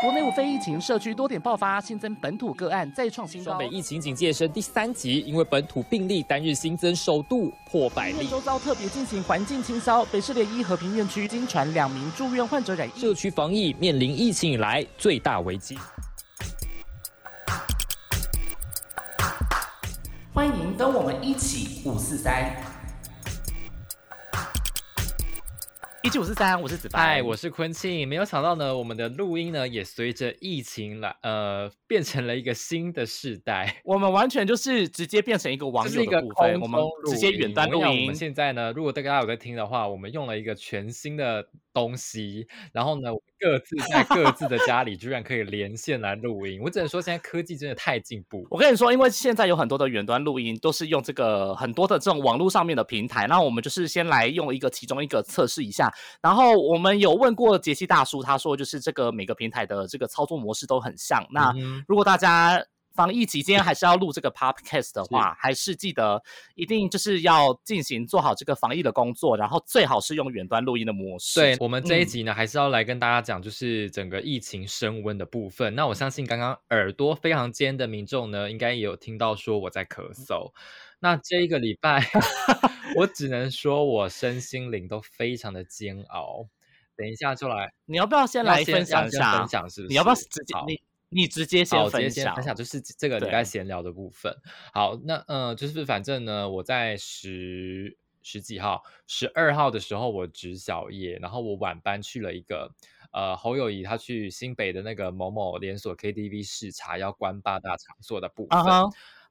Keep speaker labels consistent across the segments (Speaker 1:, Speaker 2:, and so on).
Speaker 1: 国内无非疫情，社区多点爆发，新增本土个案再创新高。
Speaker 2: 双北疫情警戒升第三级，因为本土病例单日新增首度破百例。
Speaker 1: 周遭特别进行环境清消，北市联一和平院区经传两名住院患者染疫，
Speaker 2: 社区防疫面临疫情以来最大危机。
Speaker 1: 欢迎跟我们一起五四三。一七五四三，我是子白，
Speaker 2: 嗨，我是坤庆。没有想到呢，我们的录音呢也随着疫情来，呃，变成了一个新的世代。
Speaker 1: 我们完全就是直接变成一个网友的部分，我们直接远端录音。
Speaker 2: 我们现在呢，如果大家有在听的话，我们用了一个全新的东西，然后呢，各自在各自的家里居然可以连线来录音。我只能说，现在科技真的太进步。
Speaker 1: 我跟你说，因为现在有很多的远端录音都是用这个很多的这种网络上面的平台，那我们就是先来用一个其中一个测试一下。然后我们有问过杰西大叔，他说就是这个每个平台的这个操作模式都很像。那如果大家防疫期间还是要录这个 podcast 的话，还是记得一定就是要进行做好这个防疫的工作，然后最好是用远端录音的模式。
Speaker 2: 对我们这一集呢，还是要来跟大家讲，就是整个疫情升温的部分。那我相信刚刚耳朵非常尖的民众呢，应该也有听到说我在咳嗽。那这一个礼拜，我只能说我身心灵都非常的煎熬。等一下就来，
Speaker 1: 你要不要先来分享一下？
Speaker 2: 分享是不是？
Speaker 1: 你要不要直接你你直接先分
Speaker 2: 享？分享就是这个礼拜闲聊的部分。好，那嗯，就是反正呢，我在十十几号，十二号的时候我值小夜，然后我晚班去了一个呃侯友谊他去新北的那个某某连锁 KTV 视察要关八大场所的部分。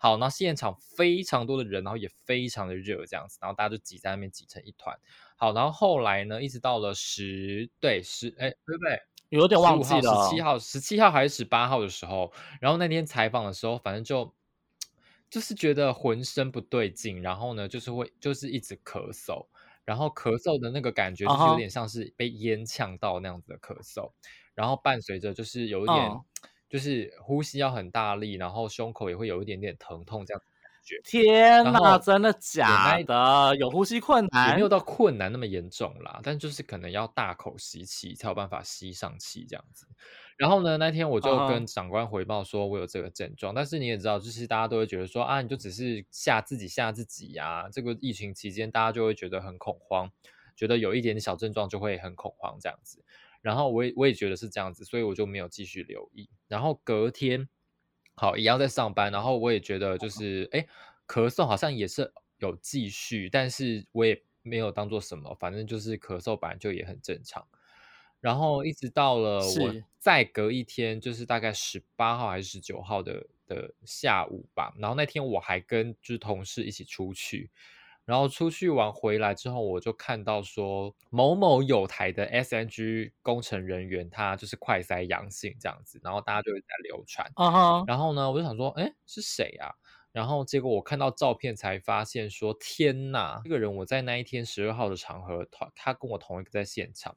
Speaker 2: 好，那现场非常多的人，然后也非常的热，这样子，然后大家就挤在那边挤成一团。好，然后后来呢，一直到了十对十，哎，对不对？
Speaker 1: 有点忘记
Speaker 2: 了。十七号，十七号还是十八号的时候，然后那天采访的时候，反正就就是觉得浑身不对劲，然后呢，就是会就是一直咳嗽，然后咳嗽的那个感觉就是有点像是被烟呛到那样子的咳嗽，然后伴随着就是有一点。就是呼吸要很大力，然后胸口也会有一点点疼痛这样觉。
Speaker 1: 天哪，真的假的？有呼吸困难？
Speaker 2: 也没有到困难那么严重啦，但就是可能要大口吸气才有办法吸上气这样子。然后呢，那天我就跟长官回报说我有这个症状，但是你也知道，就是大家都会觉得说啊，你就只是吓自己吓自己呀。这个疫情期间，大家就会觉得很恐慌，觉得有一点点小症状就会很恐慌这样子。然后我也我也觉得是这样子，所以我就没有继续留意。然后隔天，好一样在上班，然后我也觉得就是哎，咳嗽好像也是有继续，但是我也没有当做什么，反正就是咳嗽本来就也很正常。然后一直到了我再隔一天，就是大概十八号还是十九号的的下午吧。然后那天我还跟就是同事一起出去。然后出去玩回来之后，我就看到说某某有台的 SNG 工程人员，他就是快筛阳性这样子，然后大家就会在流传。然后呢，我就想说，哎，是谁啊？然后结果我看到照片才发现说，天呐，这个人我在那一天十二号的场合，他他跟我同一个在现场，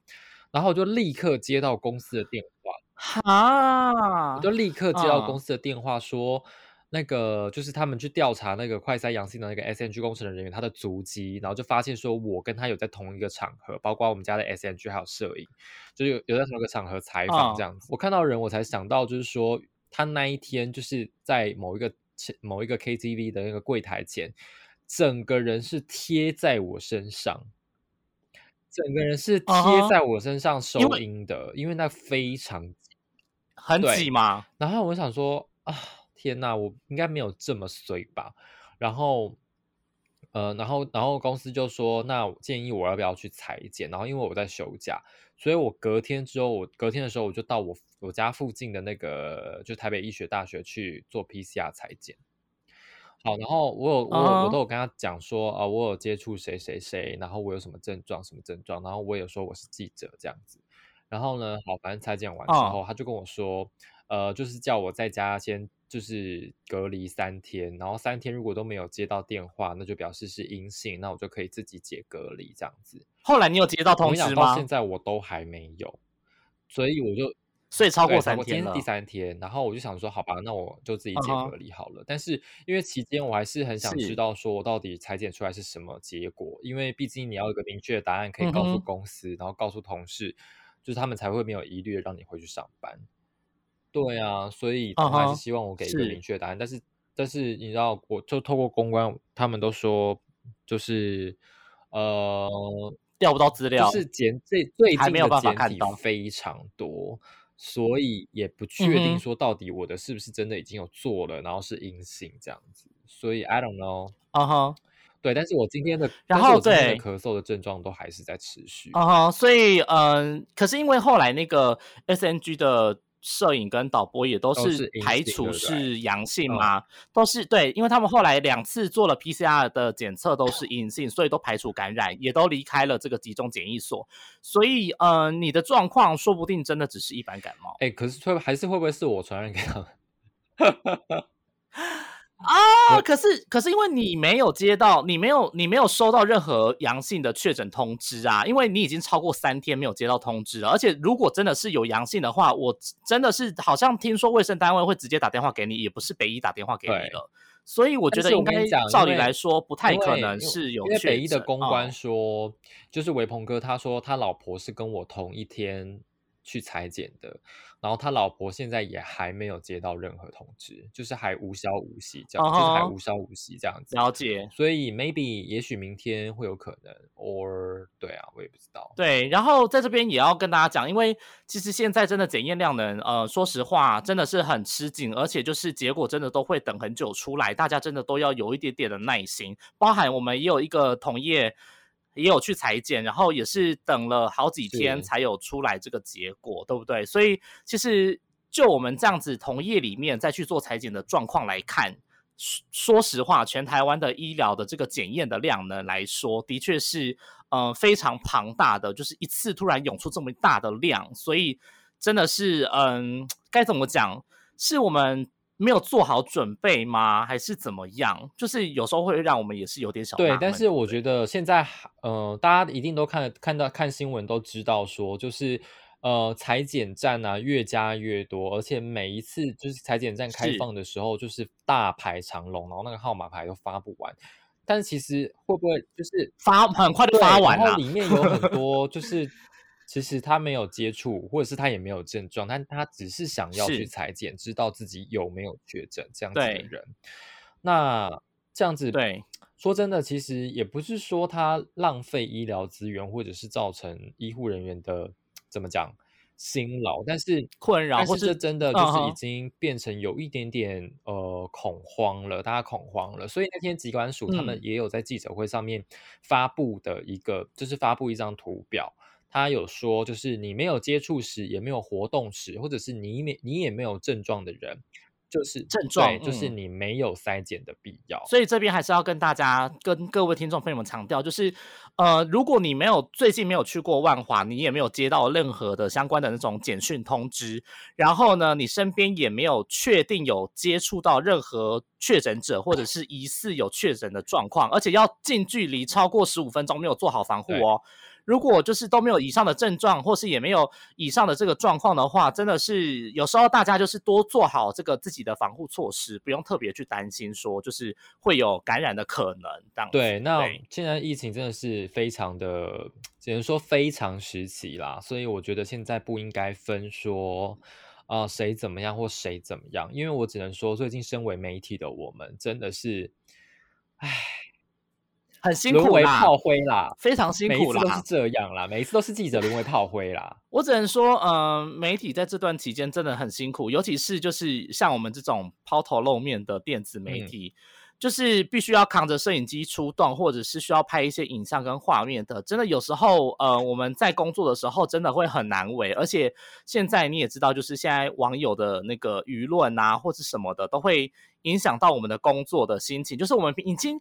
Speaker 2: 然后我就立刻接到公司的电话，哈，我就立刻接到公司的电话说。那个就是他们去调查那个快筛阳性的那个 S N G 工程的人员，他的足迹，然后就发现说，我跟他有在同一个场合，包括我们家的 S N G 还有摄影，就有有在同一个场合采访这样子。我看到人，我才想到，就是说他那一天就是在某一个某一个 K T V 的那个柜台前，整个人是贴在我身上，整个人是贴在我身上收音的，因为那非常，
Speaker 1: 很挤嘛。
Speaker 2: 然后我想说啊。天呐，我应该没有这么衰吧？然后，呃，然后，然后公司就说，那建议我要不要去裁剪？然后，因为我在休假，所以我隔天之后，我隔天的时候我就到我我家附近的那个，就台北医学大学去做 PCR 裁剪。好，然后我有我我都有跟他讲说，啊，我有接触谁谁谁，然后我有什么症状什么症状，然后我有说我是记者这样子。然后呢，好，反正裁剪完之后，他就跟我说，呃，就是叫我在家先。就是隔离三天，然后三天如果都没有接到电话，那就表示是阴性，那我就可以自己解隔离这样子。
Speaker 1: 后来你有接到通知
Speaker 2: 吗？到现在我都还没有，所以我就
Speaker 1: 所以超过三
Speaker 2: 天了。第三天，然后我就想说，好吧，那我就自己解隔离好了。但是因为期间我还是很想知道，说我到底裁剪出来是什么结果，因为毕竟你要有个明确的答案，可以告诉公司，然后告诉同事，就是他们才会没有疑虑的让你回去上班。对啊，所以他还是希望我给一个明确答案。但是，但是你知道，我就透过公关，他们都说就是呃
Speaker 1: 调不到资料，
Speaker 2: 就是简最最近
Speaker 1: 的
Speaker 2: 简体非常多，所以也不确定说到底我的是不是真的已经有做了，然后是阴性这样子。所以 I don't know。
Speaker 1: 啊哈。
Speaker 2: 对，但是我今天的，
Speaker 1: 然后对
Speaker 2: 咳嗽的症状都还是在持续。
Speaker 1: 啊所以嗯，可是因为后来那个 SNG 的摄影跟导播也都是排除是阳性吗，都是对，因为他们后来两次做了 PCR 的检测都是阴性，所以都排除感染，也都离开了这个集中检疫所。所以呃，你的状况说不定真的只是一般感冒。
Speaker 2: 哎，可是会还是会不会是我传染给他们？
Speaker 1: 啊！可是，可是因为你没有接到，你没有，你没有收到任何阳性的确诊通知啊！因为你已经超过三天没有接到通知了。而且，如果真的是有阳性的话，我真的是好像听说卫生单位会直接打电话给你，也不是北医打电话给你了。所以，我觉得应该照理来说不太可能是有。
Speaker 2: 因为北医的公关说，就是维鹏哥他说他老婆是跟我同一天去裁剪的。然后他老婆现在也还没有接到任何通知，就是还无消无息这样，就是还无消无息这样子。
Speaker 1: 了解。
Speaker 2: 所以 maybe 也许明天会有可能，or 对啊，我也不知道。
Speaker 1: 对，然后在这边也要跟大家讲，因为其实现在真的检验量能，呃，说实话真的是很吃紧，而且就是结果真的都会等很久出来，大家真的都要有一点点的耐心。包含我们也有一个同业。也有去裁剪，然后也是等了好几天才有出来这个结果，对不对？所以其实就我们这样子同业里面再去做裁剪的状况来看，说实话，全台湾的医疗的这个检验的量呢来说，的确是呃非常庞大的，就是一次突然涌出这么大的量，所以真的是嗯，该怎么讲？是我们。没有做好准备吗？还是怎么样？就是有时候会让我们也是有点小
Speaker 2: 对。但是我觉得现在，呃，大家一定都看看到看新闻都知道说，就是呃，裁剪站啊越加越多，而且每一次就是裁剪站开放的时候，就是大排长龙，然后那个号码牌都发不完。但是其实会不会就是
Speaker 1: 发很快就发完
Speaker 2: 了？里面有很多就是。其实他没有接触，或者是他也没有症状，但他只是想要去裁剪，知道自己有没有确诊这样子的人。那这样子，
Speaker 1: 对，
Speaker 2: 说真的，其实也不是说他浪费医疗资源，或者是造成医护人员的怎么讲辛劳，但是
Speaker 1: 困扰，
Speaker 2: 或是真的就是已经变成有一点点呃恐慌了，大家恐慌了。所以那天疾管署他们也有在记者会上面发布的一个，就是发布一张图表。他有说，就是你没有接触史，也没有活动史，或者是你没你也没有症状的人，就是
Speaker 1: 症状，
Speaker 2: 就是你没有筛检的必要。
Speaker 1: 所以这边还是要跟大家、跟各位听众朋友们强调，就是呃，如果你没有最近没有去过万华，你也没有接到任何的相关的那种简讯通知，然后呢，你身边也没有确定有接触到任何确诊者，或者是疑似有确诊的状况，而且要近距离超过十五分钟，没有做好防护哦。如果就是都没有以上的症状，或是也没有以上的这个状况的话，真的是有时候大家就是多做好这个自己的防护措施，不用特别去担心说就是会有感染的可能。这样
Speaker 2: 对，那现在疫情真的是非常的，只能说非常时期啦，所以我觉得现在不应该分说啊谁怎么样或谁怎么样，因为我只能说最近身为媒体的我们真的是，唉。
Speaker 1: 很辛苦
Speaker 2: 啦，炮灰啦，
Speaker 1: 非常辛苦
Speaker 2: 啦，每次都是这样啦，每一次都是记者沦为炮灰啦。
Speaker 1: 我只能说，嗯，媒体在这段期间真的很辛苦，尤其是就是像我们这种抛头露面的电子媒体，就是必须要扛着摄影机出动，或者是需要拍一些影像跟画面的，真的有时候，呃，我们在工作的时候真的会很难为。而且现在你也知道，就是现在网友的那个舆论啊，或者什么的，都会影响到我们的工作的心情，就是我们已经。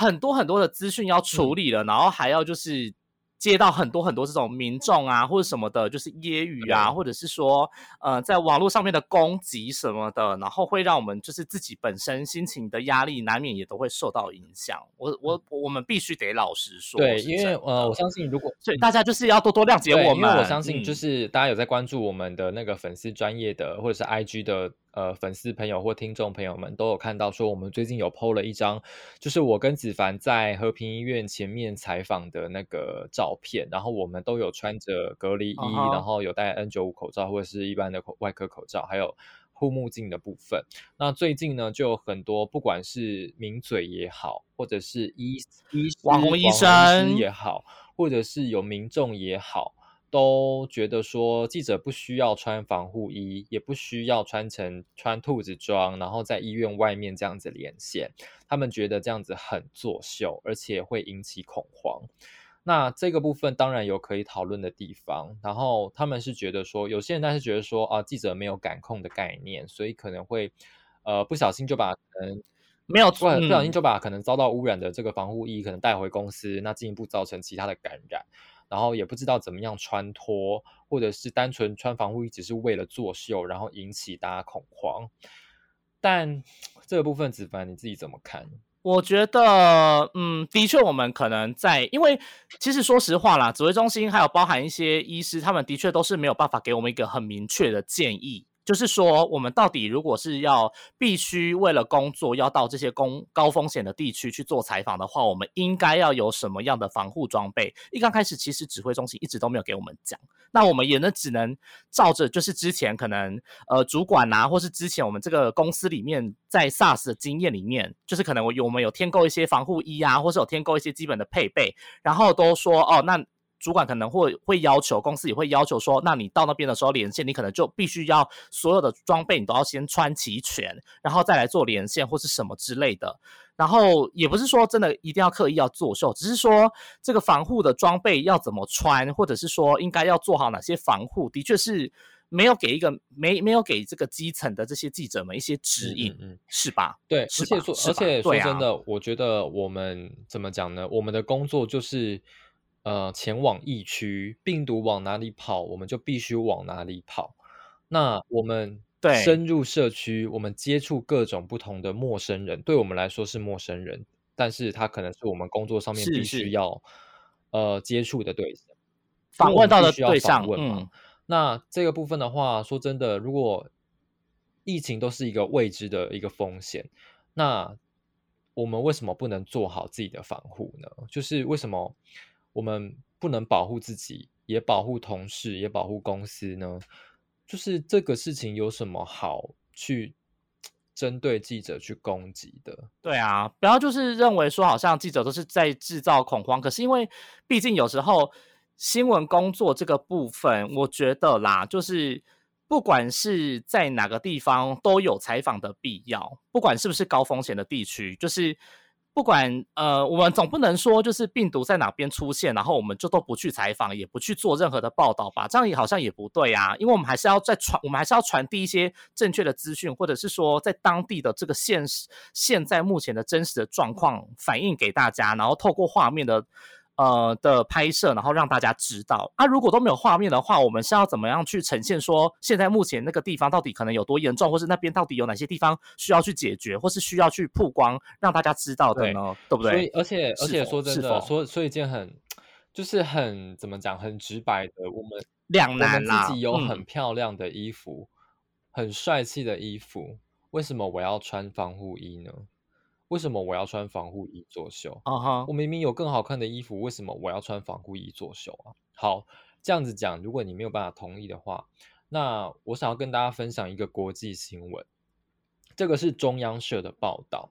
Speaker 1: 很多很多的资讯要处理了，然后还要就是接到很多很多这种民众啊或者什么的，就是揶揄啊，或者是说呃在网络上面的攻击什么的，然后会让我们就是自己本身心情的压力难免也都会受到影响。我我我们必须得老实说，
Speaker 2: 对，因为呃我。相信如果
Speaker 1: 所以大家就是要多多谅解我们，
Speaker 2: 因为我相信就是大家有在关注我们的那个粉丝专业的或者是 IG 的呃粉丝朋友或听众朋友们都有看到，说我们最近有 PO 了一张，就是我跟子凡在和平医院前面采访的那个照片，然后我们都有穿着隔离衣，然后有戴 N95 口罩或者是一般的口外科口罩，还有护目镜的部分。那最近呢，就有很多不管是名嘴也好，或者是医医
Speaker 1: 网红医生
Speaker 2: 也好，或者是有民众也好。都觉得说记者不需要穿防护衣，也不需要穿成穿兔子装，然后在医院外面这样子连线。他们觉得这样子很作秀，而且会引起恐慌。那这个部分当然有可以讨论的地方。然后他们是觉得说，有些人他是觉得说啊，记者没有感控的概念，所以可能会呃不小心就把可能
Speaker 1: 没有
Speaker 2: 不不小心就把可能遭到污染的这个防护衣可能带回公司，那进一步造成其他的感染。然后也不知道怎么样穿脱，或者是单纯穿防护衣只是为了作秀，然后引起大家恐慌。但 这个部分，子凡你自己怎么看？
Speaker 1: 我觉得，嗯，的确，我们可能在，因为其实说实话啦，指挥中心还有包含一些医师，他们的确都是没有办法给我们一个很明确的建议。就是说，我们到底如果是要必须为了工作要到这些公高风险的地区去做采访的话，我们应该要有什么样的防护装备？一刚开始，其实指挥中心一直都没有给我们讲，那我们也呢只能照着就是之前可能呃主管啊，或是之前我们这个公司里面在 SARS 的经验里面，就是可能我有我们有添购一些防护衣啊，或是有添购一些基本的配备，然后都说哦那。主管可能会会要求，公司也会要求说，那你到那边的时候连线，你可能就必须要所有的装备你都要先穿齐全，然后再来做连线或是什么之类的。然后也不是说真的一定要刻意要作秀，只是说这个防护的装备要怎么穿，或者是说应该要做好哪些防护，的确是没有给一个没没有给这个基层的这些记者们一些指引，嗯，是吧？
Speaker 2: 对，而且说而且说真的，我觉得我们怎么讲呢？我们的工作就是。呃，前往疫区，病毒往哪里跑，我们就必须往哪里跑。那我们深入社区，我们接触各种不同的陌生人，对我们来说是陌生人，但是他可能是我们工作上面必须要呃接触的对象，
Speaker 1: 访问到的对
Speaker 2: 象。嗯，那这个部分的话，说真的，如果疫情都是一个未知的一个风险，那我们为什么不能做好自己的防护呢？就是为什么？我们不能保护自己，也保护同事，也保护公司呢？就是这个事情有什么好去针对记者去攻击的？
Speaker 1: 对啊，不要就是认为说好像记者都是在制造恐慌，可是因为毕竟有时候新闻工作这个部分，我觉得啦，就是不管是在哪个地方都有采访的必要，不管是不是高风险的地区，就是。不管呃，我们总不能说就是病毒在哪边出现，然后我们就都不去采访，也不去做任何的报道吧？这样也好像也不对啊，因为我们还是要在传，我们还是要传递一些正确的资讯，或者是说在当地的这个现实、现在目前的真实的状况反映给大家，然后透过画面的。呃的拍摄，然后让大家知道啊。如果都没有画面的话，我们是要怎么样去呈现？说现在目前那个地方到底可能有多严重，或是那边到底有哪些地方需要去解决，或是需要去曝光，让大家知道的呢？对不对？
Speaker 2: 所以，而且，而且说真的，说说一件很，就是很怎么讲，很直白的，我们
Speaker 1: 两难
Speaker 2: 啦。自己有很漂亮的衣服，很帅气的衣服，为什么我要穿防护衣呢？为什么我要穿防护衣作秀？啊哈！我明明有更好看的衣服，为什么我要穿防护衣作秀啊？好，这样子讲，如果你没有办法同意的话，那我想要跟大家分享一个国际新闻。这个是中央社的报道。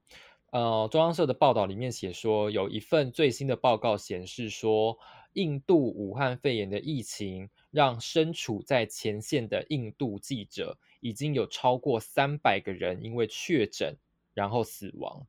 Speaker 2: 呃，中央社的报道里面写说，有一份最新的报告显示说，印度武汉肺炎的疫情让身处在前线的印度记者已经有超过三百个人因为确诊然后死亡。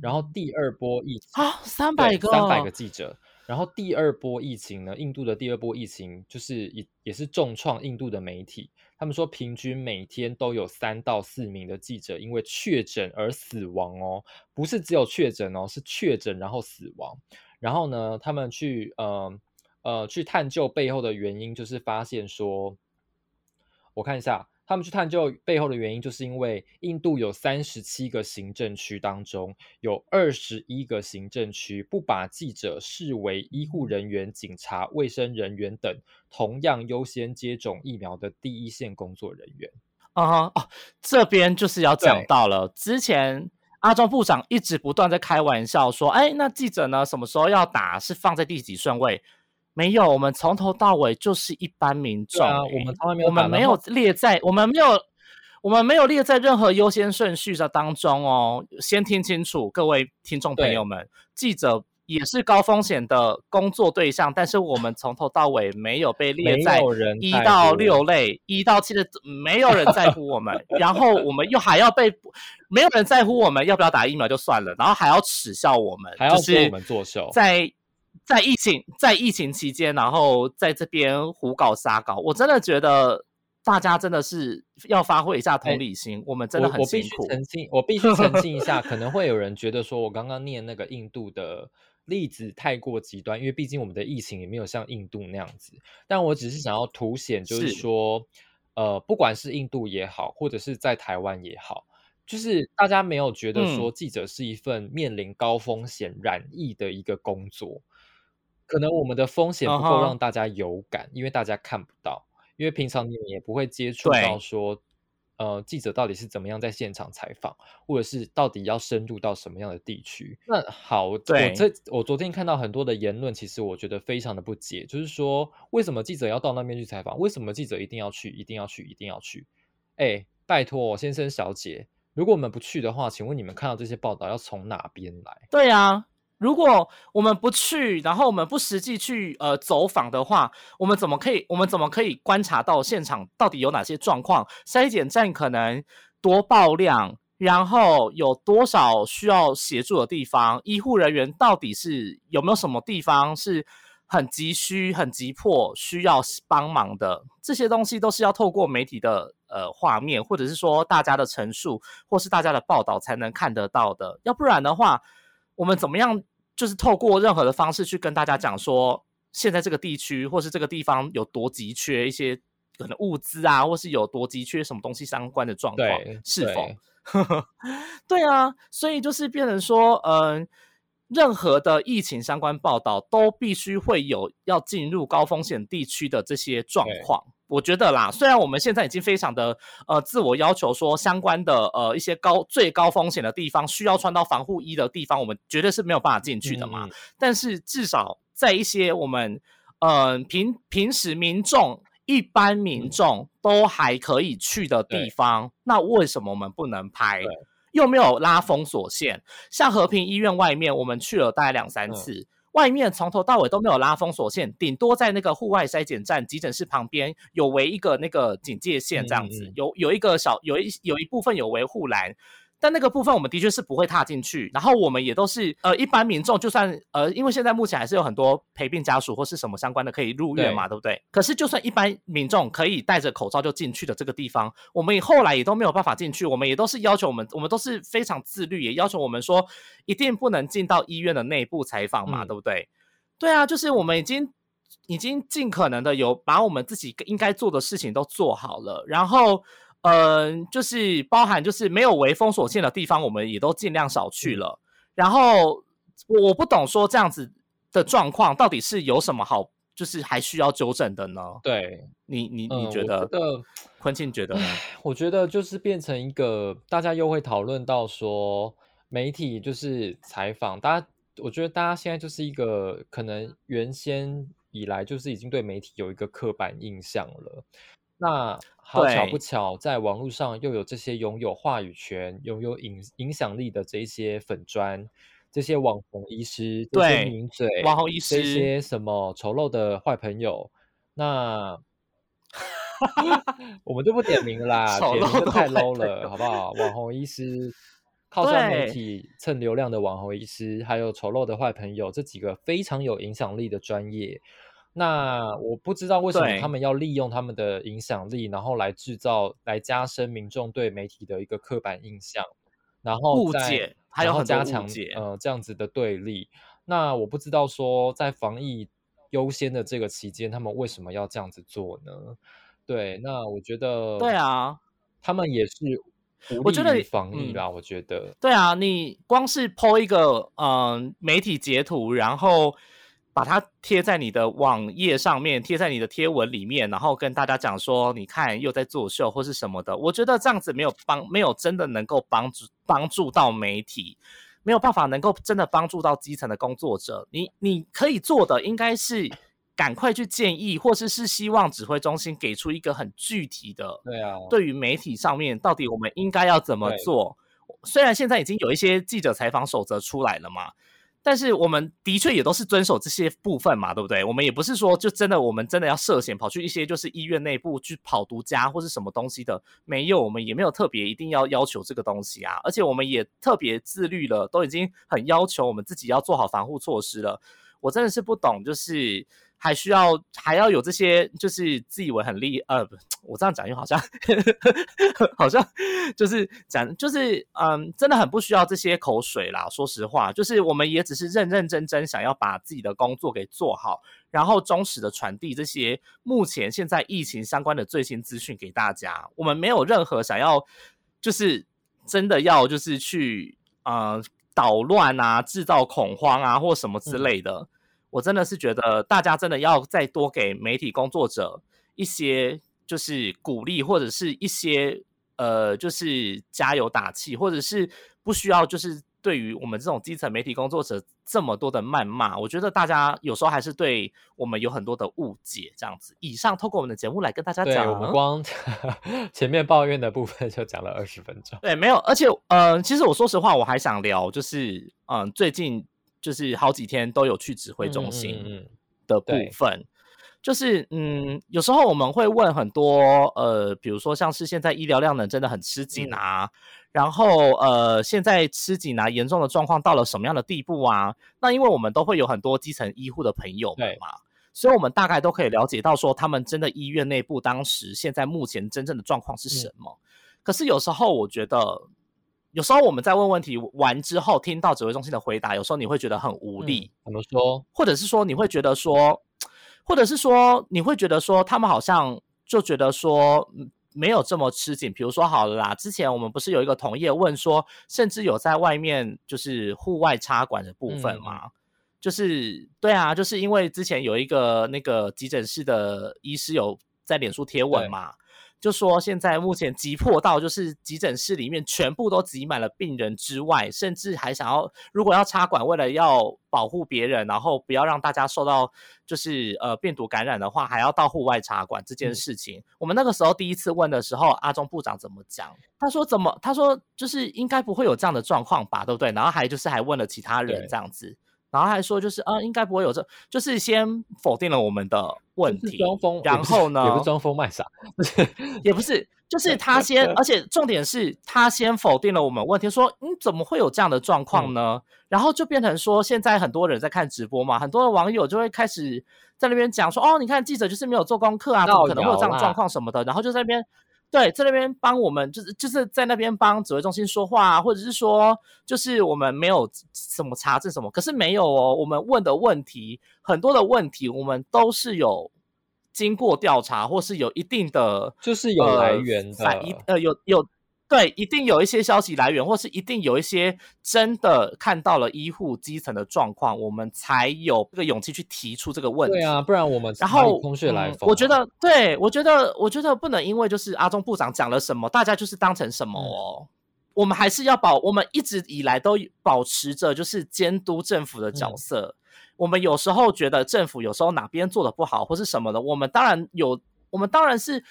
Speaker 2: 然后第二波疫情
Speaker 1: 啊，三百个
Speaker 2: 三百个记者。然后第二波疫情呢，印度的第二波疫情就是也也是重创印度的媒体。他们说，平均每天都有三到四名的记者因为确诊而死亡哦，不是只有确诊哦，是确诊然后死亡。然后呢，他们去呃呃去探究背后的原因，就是发现说，我看一下。他们去探究背后的原因，就是因为印度有三十七个行政区当中，有二十一个行政区不把记者视为医护人员、警察、卫生人员等同样优先接种疫苗的第一线工作人员。
Speaker 1: 啊哈哦，这边就是要讲到了，之前阿中部长一直不断在开玩笑说，哎，那记者呢什么时候要打是放在第几顺位？没有，我们从头到尾就是一般民众，
Speaker 2: 我们从来没有，
Speaker 1: 我们没有列在，我们没有，我们没有列在任何优先顺序的当中哦。先听清楚，各位听众朋友们，记者也是高风险的工作对象，但是我们从头到尾没有被列在一到六类，一到七的没有人在乎我们，然后我们又还要被没有人在乎我们要不要打疫苗就算了，然后还要耻笑我们，
Speaker 2: 还要说我们作秀，
Speaker 1: 在。在疫情在疫情期间，然后在这边胡搞瞎搞，我真的觉得大家真的是要发挥一下同理心。我们真的很辛苦。
Speaker 2: 澄清，我必须澄清一下，可能会有人觉得说我刚刚念那个印度的例子太过极端，因为毕竟我们的疫情也没有像印度那样子。但我只是想要凸显，就是说，呃，不管是印度也好，或者是在台湾也好，就是大家没有觉得说记者是一份面临高风险染疫的一个工作。可能我们的风险不够让大家有感，因为大家看不到，因为平常你们也不会接触到说，呃，记者到底是怎么样在现场采访，或者是到底要深入到什么样的地区。那好，我这我昨天看到很多的言论，其实我觉得非常的不解，就是说为什么记者要到那边去采访？为什么记者一定要去？一定要去？一定要去？哎，拜托先生小姐，如果我们不去的话，请问你们看到这些报道要从哪边来？
Speaker 1: 对呀。如果我们不去，然后我们不实际去呃走访的话，我们怎么可以？我们怎么可以观察到现场到底有哪些状况？筛检站可能多爆量，然后有多少需要协助的地方？医护人员到底是有没有什么地方是很急需、很急迫需要帮忙的？这些东西都是要透过媒体的呃画面，或者是说大家的陈述，或是大家的报道才能看得到的。要不然的话。我们怎么样？就是透过任何的方式去跟大家讲说，现在这个地区或是这个地方有多急缺一些可能物资啊，或是有多急缺什么东西相关的状况，是否？对啊，所以就是变成说，嗯，任何的疫情相关报道都必须会有要进入高风险地区的这些状况。我觉得啦，虽然我们现在已经非常的呃自我要求说相关的呃一些高最高风险的地方需要穿到防护衣的地方，我们绝对是没有办法进去的嘛。但是至少在一些我们呃平平时民众一般民众都还可以去的地方，那为什么我们不能拍？又没有拉封锁线，像和平医院外面，我们去了大概两三次。外面从头到尾都没有拉封锁线，顶多在那个户外筛检站、急诊室旁边有围一个那个警戒线，这样子有有一个小有一有一部分有围护栏。但那个部分我们的确是不会踏进去，然后我们也都是呃一般民众，就算呃因为现在目前还是有很多陪病家属或是什么相关的可以入院嘛，对不对？可是就算一般民众可以戴着口罩就进去的这个地方，我们后来也都没有办法进去，我们也都是要求我们，我们都是非常自律，也要求我们说一定不能进到医院的内部采访嘛，对不对？对啊，就是我们已经已经尽可能的有把我们自己应该做的事情都做好了，然后。嗯，就是包含就是没有围封锁线的地方，我们也都尽量少去了。然后我不懂说这样子的状况到底是有什么好，就是还需要纠正的呢？
Speaker 2: 对
Speaker 1: 你，你你觉得？坤庆觉得？
Speaker 2: 我觉得就是变成一个大家又会讨论到说媒体就是采访大家，我觉得大家现在就是一个可能原先以来就是已经对媒体有一个刻板印象了。那好巧不巧，在网络上又有这些拥有话语权、拥有影影响力的这些粉砖、这些网红医师、这些名嘴、
Speaker 1: 网红医师、
Speaker 2: 这些什么丑陋的坏朋友，那 我们就不点名啦，点名太 low 了，好不好？网红医师、靠上媒体蹭流量的网红医师，还有丑陋的坏朋友，这几个非常有影响力的专业。那我不知道为什么他们要利用他们的影响力，然后来制造、来加深民众对媒体的一个刻板印象，然后
Speaker 1: 误解，还有
Speaker 2: 加强呃这样子的对立。那我不知道说在防疫优先的这个期间，他们为什么要这样子做呢？对，那我觉得
Speaker 1: 对啊，
Speaker 2: 他们也是
Speaker 1: 我觉得
Speaker 2: 防疫啦。我觉得
Speaker 1: 对啊，你光是 po 一个嗯媒体截图，然后。把它贴在你的网页上面，贴在你的贴文里面，然后跟大家讲说，你看又在作秀或是什么的。我觉得这样子没有帮，没有真的能够帮助帮助到媒体，没有办法能够真的帮助到基层的工作者。你你可以做的应该是赶快去建议，或是是希望指挥中心给出一个很具体的，
Speaker 2: 对啊，
Speaker 1: 对于媒体上面到底我们应该要怎么做。虽然现在已经有一些记者采访守则出来了嘛，但是我们的确也都是遵守这些部分嘛，对不对？我们也不是说就真的我们真的要涉险跑去一些就是医院内部去跑独家或是什么东西的，没有，我们也没有特别一定要要求这个东西啊。而且我们也特别自律了，都已经很要求我们自己要做好防护措施了。我真的是不懂，就是。还需要还要有这些，就是自以为很厉呃，不，我这样讲又好像 好像就是讲就是嗯，真的很不需要这些口水啦。说实话，就是我们也只是认认真真想要把自己的工作给做好，然后忠实的传递这些目前现在疫情相关的最新资讯给大家。我们没有任何想要就是真的要就是去呃捣乱啊，制造恐慌啊，或什么之类的。我真的是觉得大家真的要再多给媒体工作者一些就是鼓励，或者是一些呃就是加油打气，或者是不需要就是对于我们这种基层媒体工作者这么多的谩骂。我觉得大家有时候还是对我们有很多的误解，这样子。以上透过我们的节目来跟大家讲，
Speaker 2: 我们光 前面抱怨的部分就讲了二十分钟。
Speaker 1: 对，没有，而且呃，其实我说实话，我还想聊，就是嗯，最近。就是好几天都有去指挥中心的部分，就是嗯，有时候我们会问很多呃，比如说像是现在医疗量能真的很吃紧啊，然后呃，现在吃紧啊，严重的状况到了什么样的地步啊？那因为我们都会有很多基层医护的朋友们嘛，所以我们大概都可以了解到说，他们真的医院内部当时现在目前真正的状况是什么。可是有时候我觉得。有时候我们在问问题完之后，听到指挥中心的回答，有时候你会觉得很无力。
Speaker 2: 怎么说？
Speaker 1: 或者是说你会觉得说，或者是说你会觉得说，他们好像就觉得说没有这么吃紧。比如说好了啦，之前我们不是有一个同业问说，甚至有在外面就是户外插管的部分吗？就是对啊，就是因为之前有一个那个急诊室的医师有在脸书贴文嘛。就说现在目前急迫到就是急诊室里面全部都挤满了病人之外，甚至还想要如果要插管，为了要保护别人，然后不要让大家受到就是呃病毒感染的话，还要到户外插管这件事情。我们那个时候第一次问的时候，阿中部长怎么讲？他说怎么？他说就是应该不会有这样的状况吧，对不对？然后还就是还问了其他人这样子。然后还说就是啊，应该不会有这，就是先否定了我们的问题，
Speaker 2: 装疯，
Speaker 1: 然后呢，
Speaker 2: 也不是装疯卖傻，
Speaker 1: 也不是，就 是他先，而且重点是他先否定了我们问题，说嗯，怎么会有这样的状况呢？然后就变成说，现在很多人在看直播嘛，很多的网友就会开始在那边讲说，哦，你看记者就是没有做功课啊，怎么可能会有这样的状况什么的，然后就在那边。对，在那边帮我们，就是就是在那边帮指挥中心说话，或者是说，就是我们没有什么查证什么，可是没有哦。我们问的问题很多的问题，我们都是有经过调查，或是有一定的，
Speaker 2: 就是有来源的，
Speaker 1: 呃，有有。对，一定有一些消息来源，或是一定有一些真的看到了医护基层的状况，我们才有这个勇气去提出这个问题。
Speaker 2: 对啊，不然我们
Speaker 1: 然后
Speaker 2: 空穴来风。
Speaker 1: 我觉得，对我觉得，我觉得不能因为就是阿中部长讲了什么，大家就是当成什么哦。我们还是要保，我们一直以来都保持着就是监督政府的角色。我们有时候觉得政府有时候哪边做的不好，或是什么的，我们当然有，我们当然是。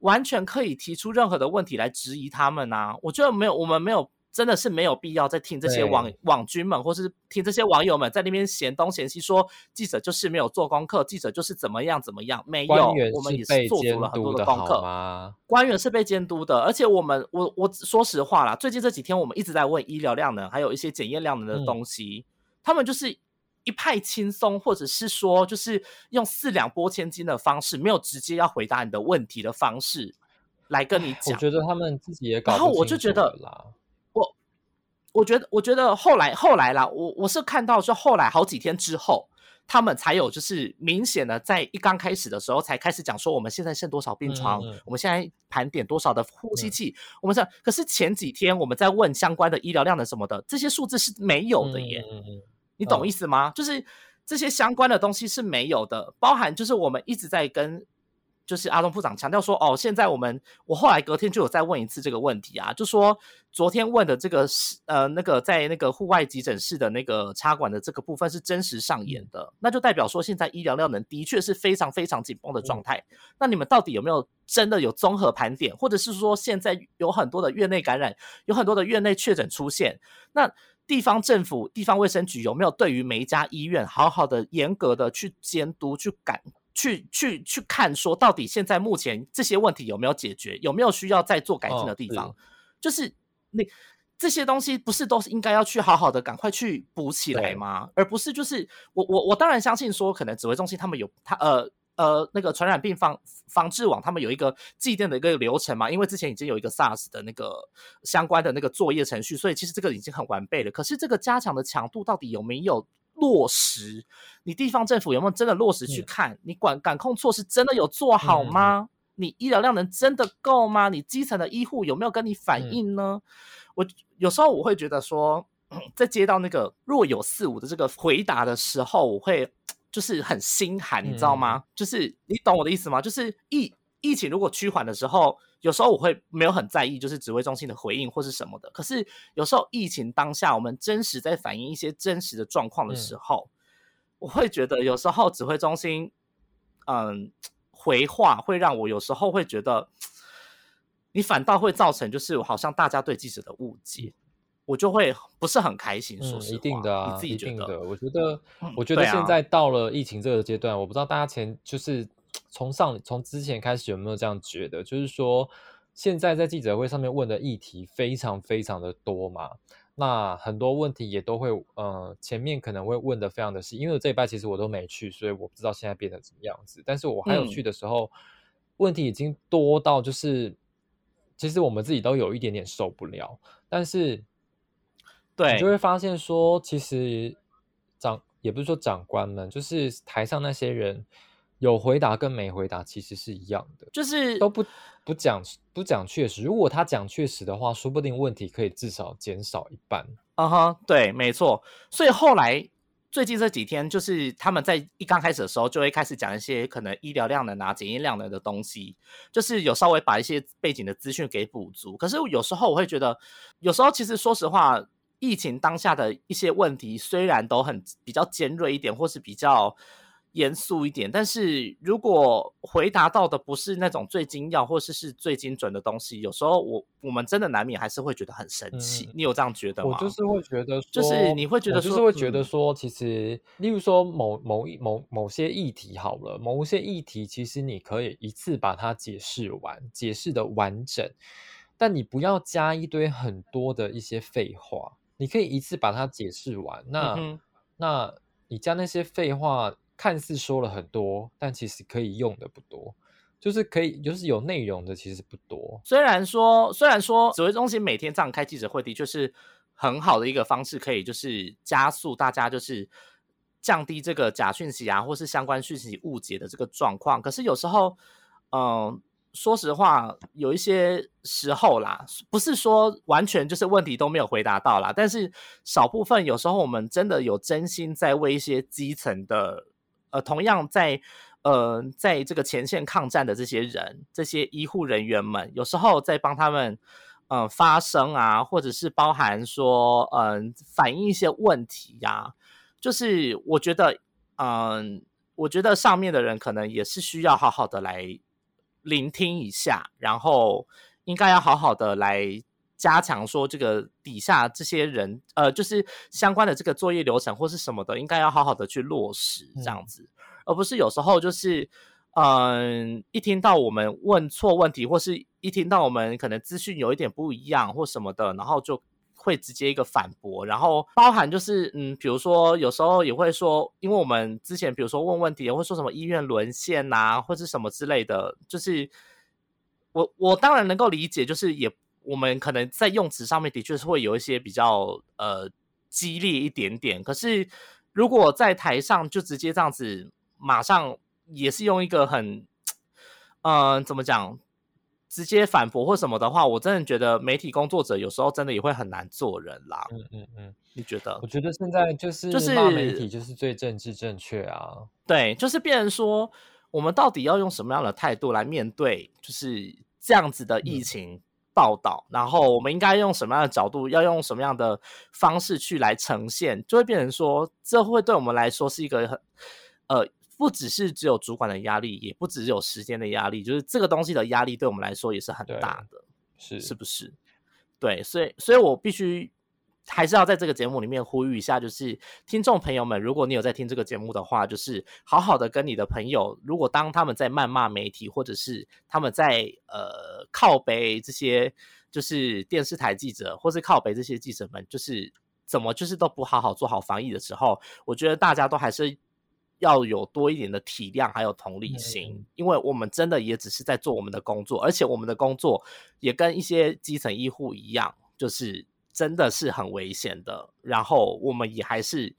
Speaker 1: 完全可以提出任何的问题来质疑他们呐！我觉得没有，我们没有，真的是没有必要再听这些网网军们，或是听这些网友们在那边嫌东嫌西，说记者就是没有做功课，记者就是怎么样怎么样。没有，我们也是做足了很多的功课。官员是被监督的，而且我们，我我说实话啦，最近这几天我们一直在问医疗量能，还有一些检验量能的东西，他们就是。一派轻松，或者是说，就是用四两拨千斤的方式，没有直接要回答你的问题的方式来跟你讲。
Speaker 2: 我觉得他们自己也搞。
Speaker 1: 然后我就觉得，我我觉得，我觉得后来后来啦，我我是看到说后来好几天之后，他们才有就是明显的在一刚开始的时候才开始讲说，我们现在剩多少病床，我们现在盘点多少的呼吸器，我们是可是前几天我们在问相关的医疗量的什么的，这些数字是没有的耶。你懂意思吗？就是这些相关的东西是没有的，包含就是我们一直在跟。就是阿东部长强调说，哦，现在我们我后来隔天就有再问一次这个问题啊，就说昨天问的这个是呃那个在那个户外急诊室的那个插管的这个部分是真实上演的，那就代表说现在医疗量能的确是非常非常紧绷的状态。那你们到底有没有真的有综合盘点，或者是说现在有很多的院内感染，有很多的院内确诊出现，那地方政府、地方卫生局有没有对于每一家医院好好的、严格的去监督、去赶？去去去看，说到底现在目前这些问题有没有解决，有没有需要再做改进的地方？就是那这些东西不是都是应该要去好好的赶快去补起来吗？而不是就是我我我当然相信说，可能指挥中心他们有他呃呃那个传染病防防治网，他们有一个祭奠的一个流程嘛，因为之前已经有一个 SARS 的那个相关的那个作业程序，所以其实这个已经很完备了。可是这个加强的强度到底有没有？落实，你地方政府有没有真的落实去看？你管管控措施真的有做好吗？你医疗量能真的够吗？你基层的医护有没有跟你反映呢？我有时候我会觉得说，在接到那个若有似无的这个回答的时候，我会就是很心寒，你知道吗？就是你懂我的意思吗？就是疫疫情如果趋缓的时候。有时候我会没有很在意，就是指挥中心的回应或是什么的。可是有时候疫情当下，我们真实在反映一些真实的状况的时候，我会觉得有时候指挥中心，嗯，回话会让我有时候会觉得，你反倒会造成就是好像大家对记者的误解，我就会不是很开心。说实话，
Speaker 2: 一定的，
Speaker 1: 你自己觉
Speaker 2: 得？我觉得，我觉得现在到了疫情这个阶段，我不知道大家前就是。从上从之前开始有没有这样觉得？就是说，现在在记者会上面问的议题非常非常的多嘛，那很多问题也都会，呃，前面可能会问的非常的细，因为我这一拜其实我都没去，所以我不知道现在变成什么样子。但是我还有去的时候，问题已经多到就是，其实我们自己都有一点点受不了。但是，
Speaker 1: 对，
Speaker 2: 你就会发现说，其实长也不是说长官们，就是台上那些人。有回答跟没回答其实是一样的，
Speaker 1: 就是
Speaker 2: 都不不讲不讲确实。如果他讲确实的话，说不定问题可以至少减少一半。
Speaker 1: 嗯哼，对，没错。所以后来最近这几天，就是他们在一刚开始的时候，就会开始讲一些可能医疗量能啊、检验量能的东西，就是有稍微把一些背景的资讯给补足。可是有时候我会觉得，有时候其实说实话，疫情当下的一些问题虽然都很比较尖锐一点，或是比较。严肃一点，但是如果回答到的不是那种最精要或是是最精准的东西，有时候我我们真的难免还是会觉得很生气。你有这样觉得
Speaker 2: 吗？我就是会觉得，
Speaker 1: 就是你会觉得，
Speaker 2: 就是会觉得说，其实，例如说某某一某某些议题好了，某些议题，其实你可以一次把它解释完，解释的完整，但你不要加一堆很多的一些废话，你可以一次把它解释完。那那你加那些废话。看似说了很多，但其实可以用的不多，就是可以，就是有内容的其实不多。
Speaker 1: 虽然说，虽然说指挥中心每天这样开记者会的确是很好的一个方式，可以就是加速大家就是降低这个假讯息啊，或是相关讯息误解的这个状况。可是有时候，嗯，说实话，有一些时候啦，不是说完全就是问题都没有回答到啦，但是少部分有时候我们真的有真心在为一些基层的。呃，同样在呃，在这个前线抗战的这些人，这些医护人员们，有时候在帮他们嗯发声啊，或者是包含说嗯反映一些问题呀，就是我觉得嗯，我觉得上面的人可能也是需要好好的来聆听一下，然后应该要好好的来加强说这个底下这些人呃，就是相关的这个作业流程或是什么的，应该要好好的去落实这样子。而不是有时候就是，嗯，一听到我们问错问题，或是一听到我们可能资讯有一点不一样或什么的，然后就会直接一个反驳，然后包含就是，嗯，比如说有时候也会说，因为我们之前比如说问问题，会说什么医院沦陷呐，或是什么之类的，就是我我当然能够理解，就是也我们可能在用词上面的确是会有一些比较呃激烈一点点，可是如果在台上就直接这样子。马上也是用一个很，嗯，怎么讲，直接反驳或什么的话，我真的觉得媒体工作者有时候真的也会很难做人啦。
Speaker 2: 嗯嗯嗯，
Speaker 1: 你觉得？
Speaker 2: 我觉得现在就是
Speaker 1: 就是
Speaker 2: 媒体就是最政治正确啊。
Speaker 1: 对，就是变成说，我们到底要用什么样的态度来面对，就是这样子的疫情报道，然后我们应该用什么样的角度，要用什么样的方式去来呈现，就会变成说，这会对我们来说是一个很呃。不只是只有主管的压力，也不只有时间的压力，就是这个东西的压力对我们来说也是很大的，
Speaker 2: 是
Speaker 1: 是不是？对，所以所以我必须还是要在这个节目里面呼吁一下，就是听众朋友们，如果你有在听这个节目的话，就是好好的跟你的朋友，如果当他们在谩骂媒体，或者是他们在呃靠北这些，就是电视台记者，或是靠北这些记者们，就是怎么就是都不好好做好防疫的时候，我觉得大家都还是。要有多一点的体谅，还有同理心，因为我们真的也只是在做我们的工作，而且我们的工作也跟一些基层医护一样，就是真的是很危险的。然后我们也还是，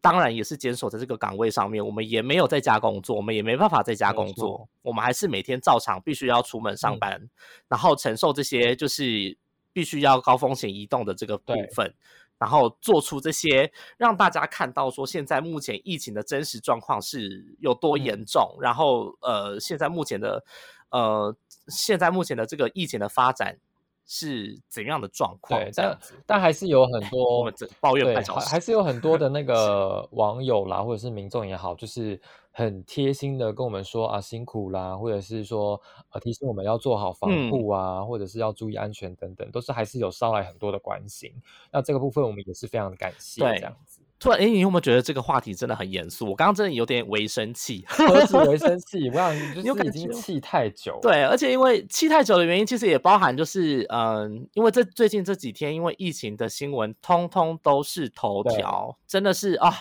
Speaker 1: 当然也是坚守在这个岗位上面，我们也没有在家工作，我们也没办法在家工作，我们还是每天照常必须要出门上班，然后承受这些就是必须要高风险移动的这个部分。然后做出这些让大家看到说现在目前疫情的真实状况是有多严重，然后呃现在目前的呃现在目前的这个疫情的发展是怎样的状况？
Speaker 2: 对，但但还是有很多
Speaker 1: 抱怨，
Speaker 2: 还还是有很多的那 个网友啦，或者是民众也好，就是。很贴心的跟我们说啊辛苦啦，或者是说呃提醒我们要做好防护啊，或者是要注意安全等等，都是还是有捎来很多的关心。那这个部分我们也是非常的感谢。这样子，
Speaker 1: 突然哎，你有没有觉得这个话题真的很严肃？我刚刚真的有点微生气，
Speaker 2: 何止微生气？我想 就是已经气太久。
Speaker 1: 对，而且因为气太久的原因，其实也包含就是嗯，因为这最近这几天因为疫情的新闻，通通都是头条，真的是啊。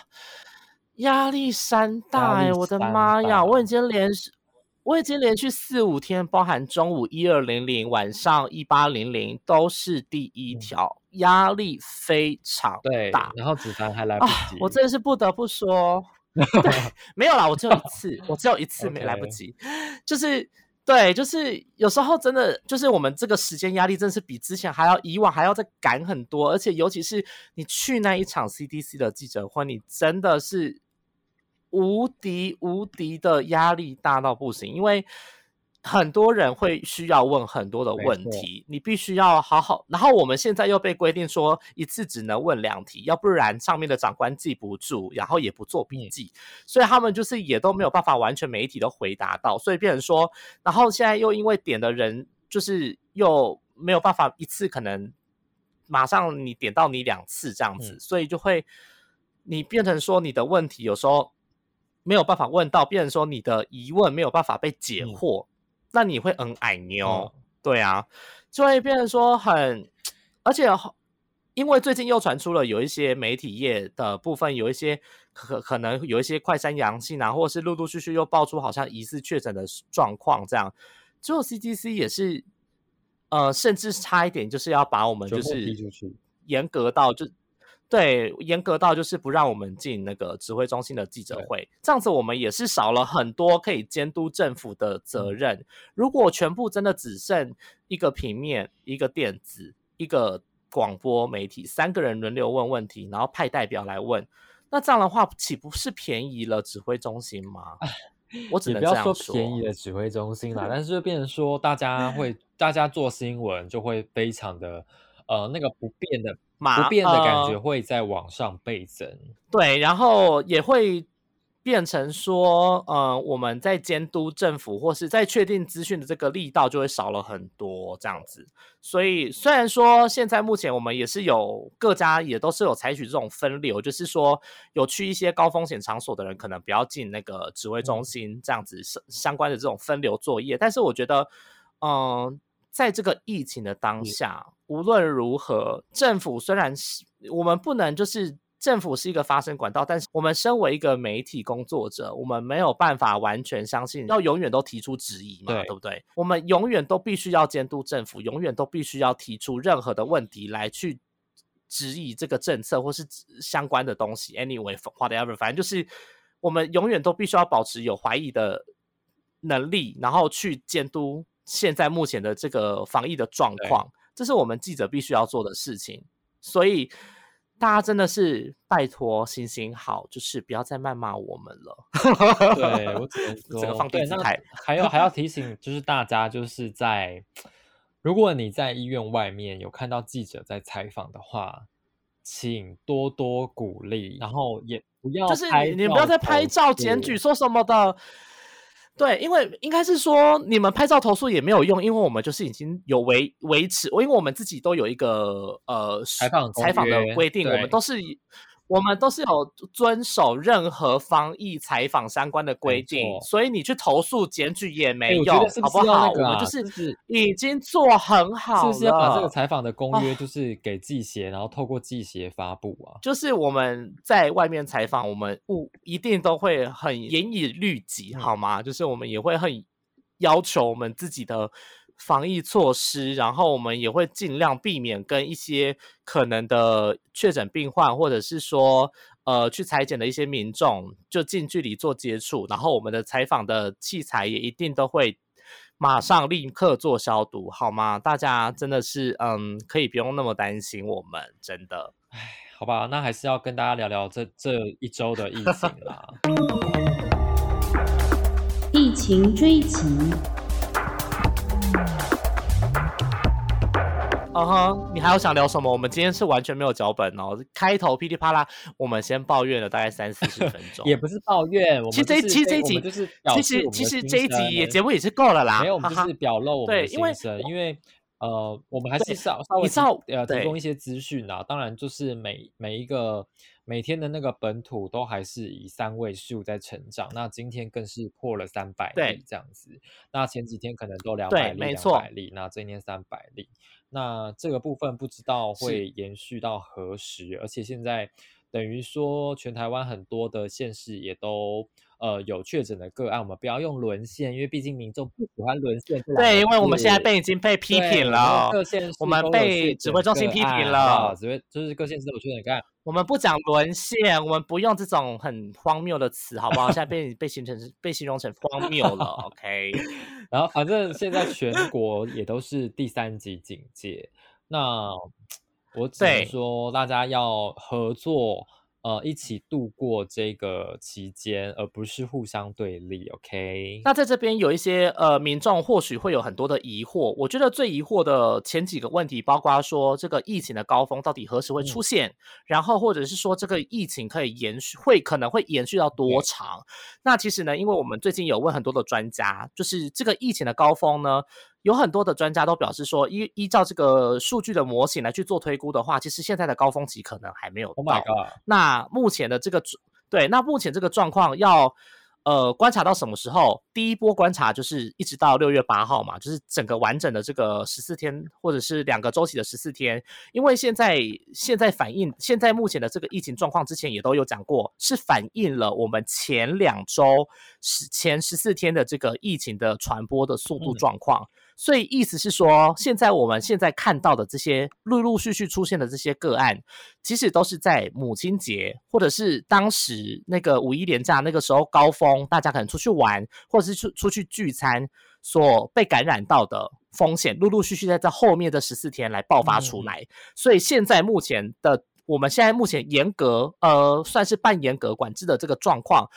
Speaker 1: 压力山大哎，我的妈呀！我已经连续，我已经连续四五天，包含中午一二零零，晚上一八零零，都是第一条，压力非常大。
Speaker 2: 然后子凡还来不及，
Speaker 1: 我真的是不得不说，对，没有啦，我只有一次，我只有一次没来不及，就是对，就是有时候真的就是我们这个时间压力，真的是比之前还要以往还要再赶很多，而且尤其是你去那一场 CDC 的记者会，你真的是。无敌无敌的压力大到不行，因为很多人会需要问很多的问题，你必须要好好。然后我们现在又被规定说一次只能问两题，要不然上面的长官记不住，然后也不做笔记，所以他们就是也都没有办法完全每一题都回答到，所以变成说，然后现在又因为点的人就是又没有办法一次可能马上你点到你两次这样子，所以就会你变成说你的问题有时候。没有办法问到，变成说你的疑问没有办法被解惑，那你会很矮妞，对啊，就会变成说很，而且因为最近又传出了有一些媒体业的部分，有一些可可能有一些快筛阳性啊，或者是陆陆续续又爆出好像疑似确诊的状况，这样，最后 CDC 也是，呃，甚至差一点就是要把我们就是严格到就。对，严格到就是不让我们进那个指挥中心的记者会，这样子我们也是少了很多可以监督政府的责任。如果全部真的只剩一个平面、一个电子、一个广播媒体，三个人轮流问问题，然后派代表来问，那这样的话岂不是便宜了指挥中心吗？我只能
Speaker 2: 不要
Speaker 1: 说
Speaker 2: 便宜的指挥中心啦，但是就变成说大家会，大家做新闻就会非常的呃那个不变的。不变的感觉会在往上倍增，
Speaker 1: 对，然后也会变成说，呃，我们在监督政府或是在确定资讯的这个力道就会少了很多，这样子。所以虽然说现在目前我们也是有各家也都是有采取这种分流，就是说有去一些高风险场所的人可能不要进那个指挥中心这样子相相关的这种分流作业，但是我觉得，嗯。在这个疫情的当下，无论如何，政府虽然是我们不能就是政府是一个发声管道，但是我们身为一个媒体工作者，我们没有办法完全相信，要永远都提出质疑嘛，对不对？我们永远都必须要监督政府，永远都必须要提出任何的问题来去质疑这个政策或是相关的东西。Anyway，whatever，反正就是我们永远都必须要保持有怀疑的能力，然后去监督。现在目前的这个防疫的状况，这是我们记者必须要做的事情。所以大家真的是拜托行行好，就是不要再谩骂我们了。
Speaker 2: 对我只能 说，
Speaker 1: 这个放电视台，
Speaker 2: 还有还要提醒，就是大家就是在如果你在医院外面有看到记者在采访的话，请多多鼓励，然后也不要
Speaker 1: 就是你你不要再拍照检举说什么的。对，因为应该是说你们拍照投诉也没有用，因为我们就是已经有维维持，因为我们自己都有一个呃
Speaker 2: 采访
Speaker 1: 采访的规定，我们都是。我们都是有遵守任何防疫采访相关的规定，所以你去投诉检举也没用，好不好？我们就是已经做很好
Speaker 2: 了。是不是要把这个采访的公约就是给记协，然后透过记协发布啊？
Speaker 1: 就是我们在外面采访，我们不一定都会很严以律己，好吗？就是我们也会很要求我们自己的。防疫措施，然后我们也会尽量避免跟一些可能的确诊病患，或者是说呃去裁剪的一些民众，就近距离做接触。然后我们的采访的器材也一定都会马上立刻做消毒，好吗？大家真的是嗯，可以不用那么担心我们，真的。
Speaker 2: 唉，好吧，那还是要跟大家聊聊这这一周的疫情啦。
Speaker 3: 疫情追击。
Speaker 1: 嗯哼，你还有想聊什么？我们今天是完全没有脚本哦，开头噼里啪啦，我们先抱怨了大概三四十分钟，
Speaker 2: 也不是抱怨，
Speaker 1: 其实这其实这一集
Speaker 2: 就是，
Speaker 1: 其实其实这一集节目也是够了啦，
Speaker 2: 没有，我们就是表露我们的心声，因为呃，我们还是稍稍微稍呃提供一些资讯啊，当然就是每每一个每天的那个本土都还是以三位数在成长，那今天更是破了三百例这样子，那前几天可能都两百例两百例，那今天三百例。那这个部分不知道会延续到何时，而且现在等于说全台湾很多的县市也都呃有确诊的个案，我们不要用沦陷，因为毕竟民众不喜欢沦陷。
Speaker 1: 对，因为我们现在被已经被批评了，
Speaker 2: 各县
Speaker 1: 我们被指挥中心批评了，
Speaker 2: 指挥就是各县市有确诊个案。
Speaker 1: 我们不讲沦陷，我们不用这种很荒谬的词，好不好？现在被被形成被形容成荒谬了，OK。
Speaker 2: 然后反正现在全国也都是第三级警戒，那我只能说大家要合作。呃，一起度过这个期间，而不是互相对立。OK，
Speaker 1: 那在这边有一些呃民众或许会有很多的疑惑。我觉得最疑惑的前几个问题，包括说这个疫情的高峰到底何时会出现，然后或者是说这个疫情可以延续，会可能会延续到多长？那其实呢，因为我们最近有问很多的专家，就是这个疫情的高峰呢。有很多的专家都表示说，依依照这个数据的模型来去做推估的话，其实现在的高峰期可能还没有到。那目前的这个对，那目前这个状况要。呃，观察到什么时候？第一波观察就是一直到六月八号嘛，就是整个完整的这个十四天，或者是两个周期的十四天。因为现在现在反映现在目前的这个疫情状况，之前也都有讲过，是反映了我们前两周十前十四天的这个疫情的传播的速度状况。所以意思是说，现在我们现在看到的这些陆陆续续出现的这些个案，其实都是在母亲节或者是当时那个五一连假那个时候高峰，大家可能出去玩或者是出出去聚餐所被感染到的风险，陆陆续续在这后面的十四天来爆发出来。所以现在目前的我们现在目前严格呃算是半严格管制的这个状况。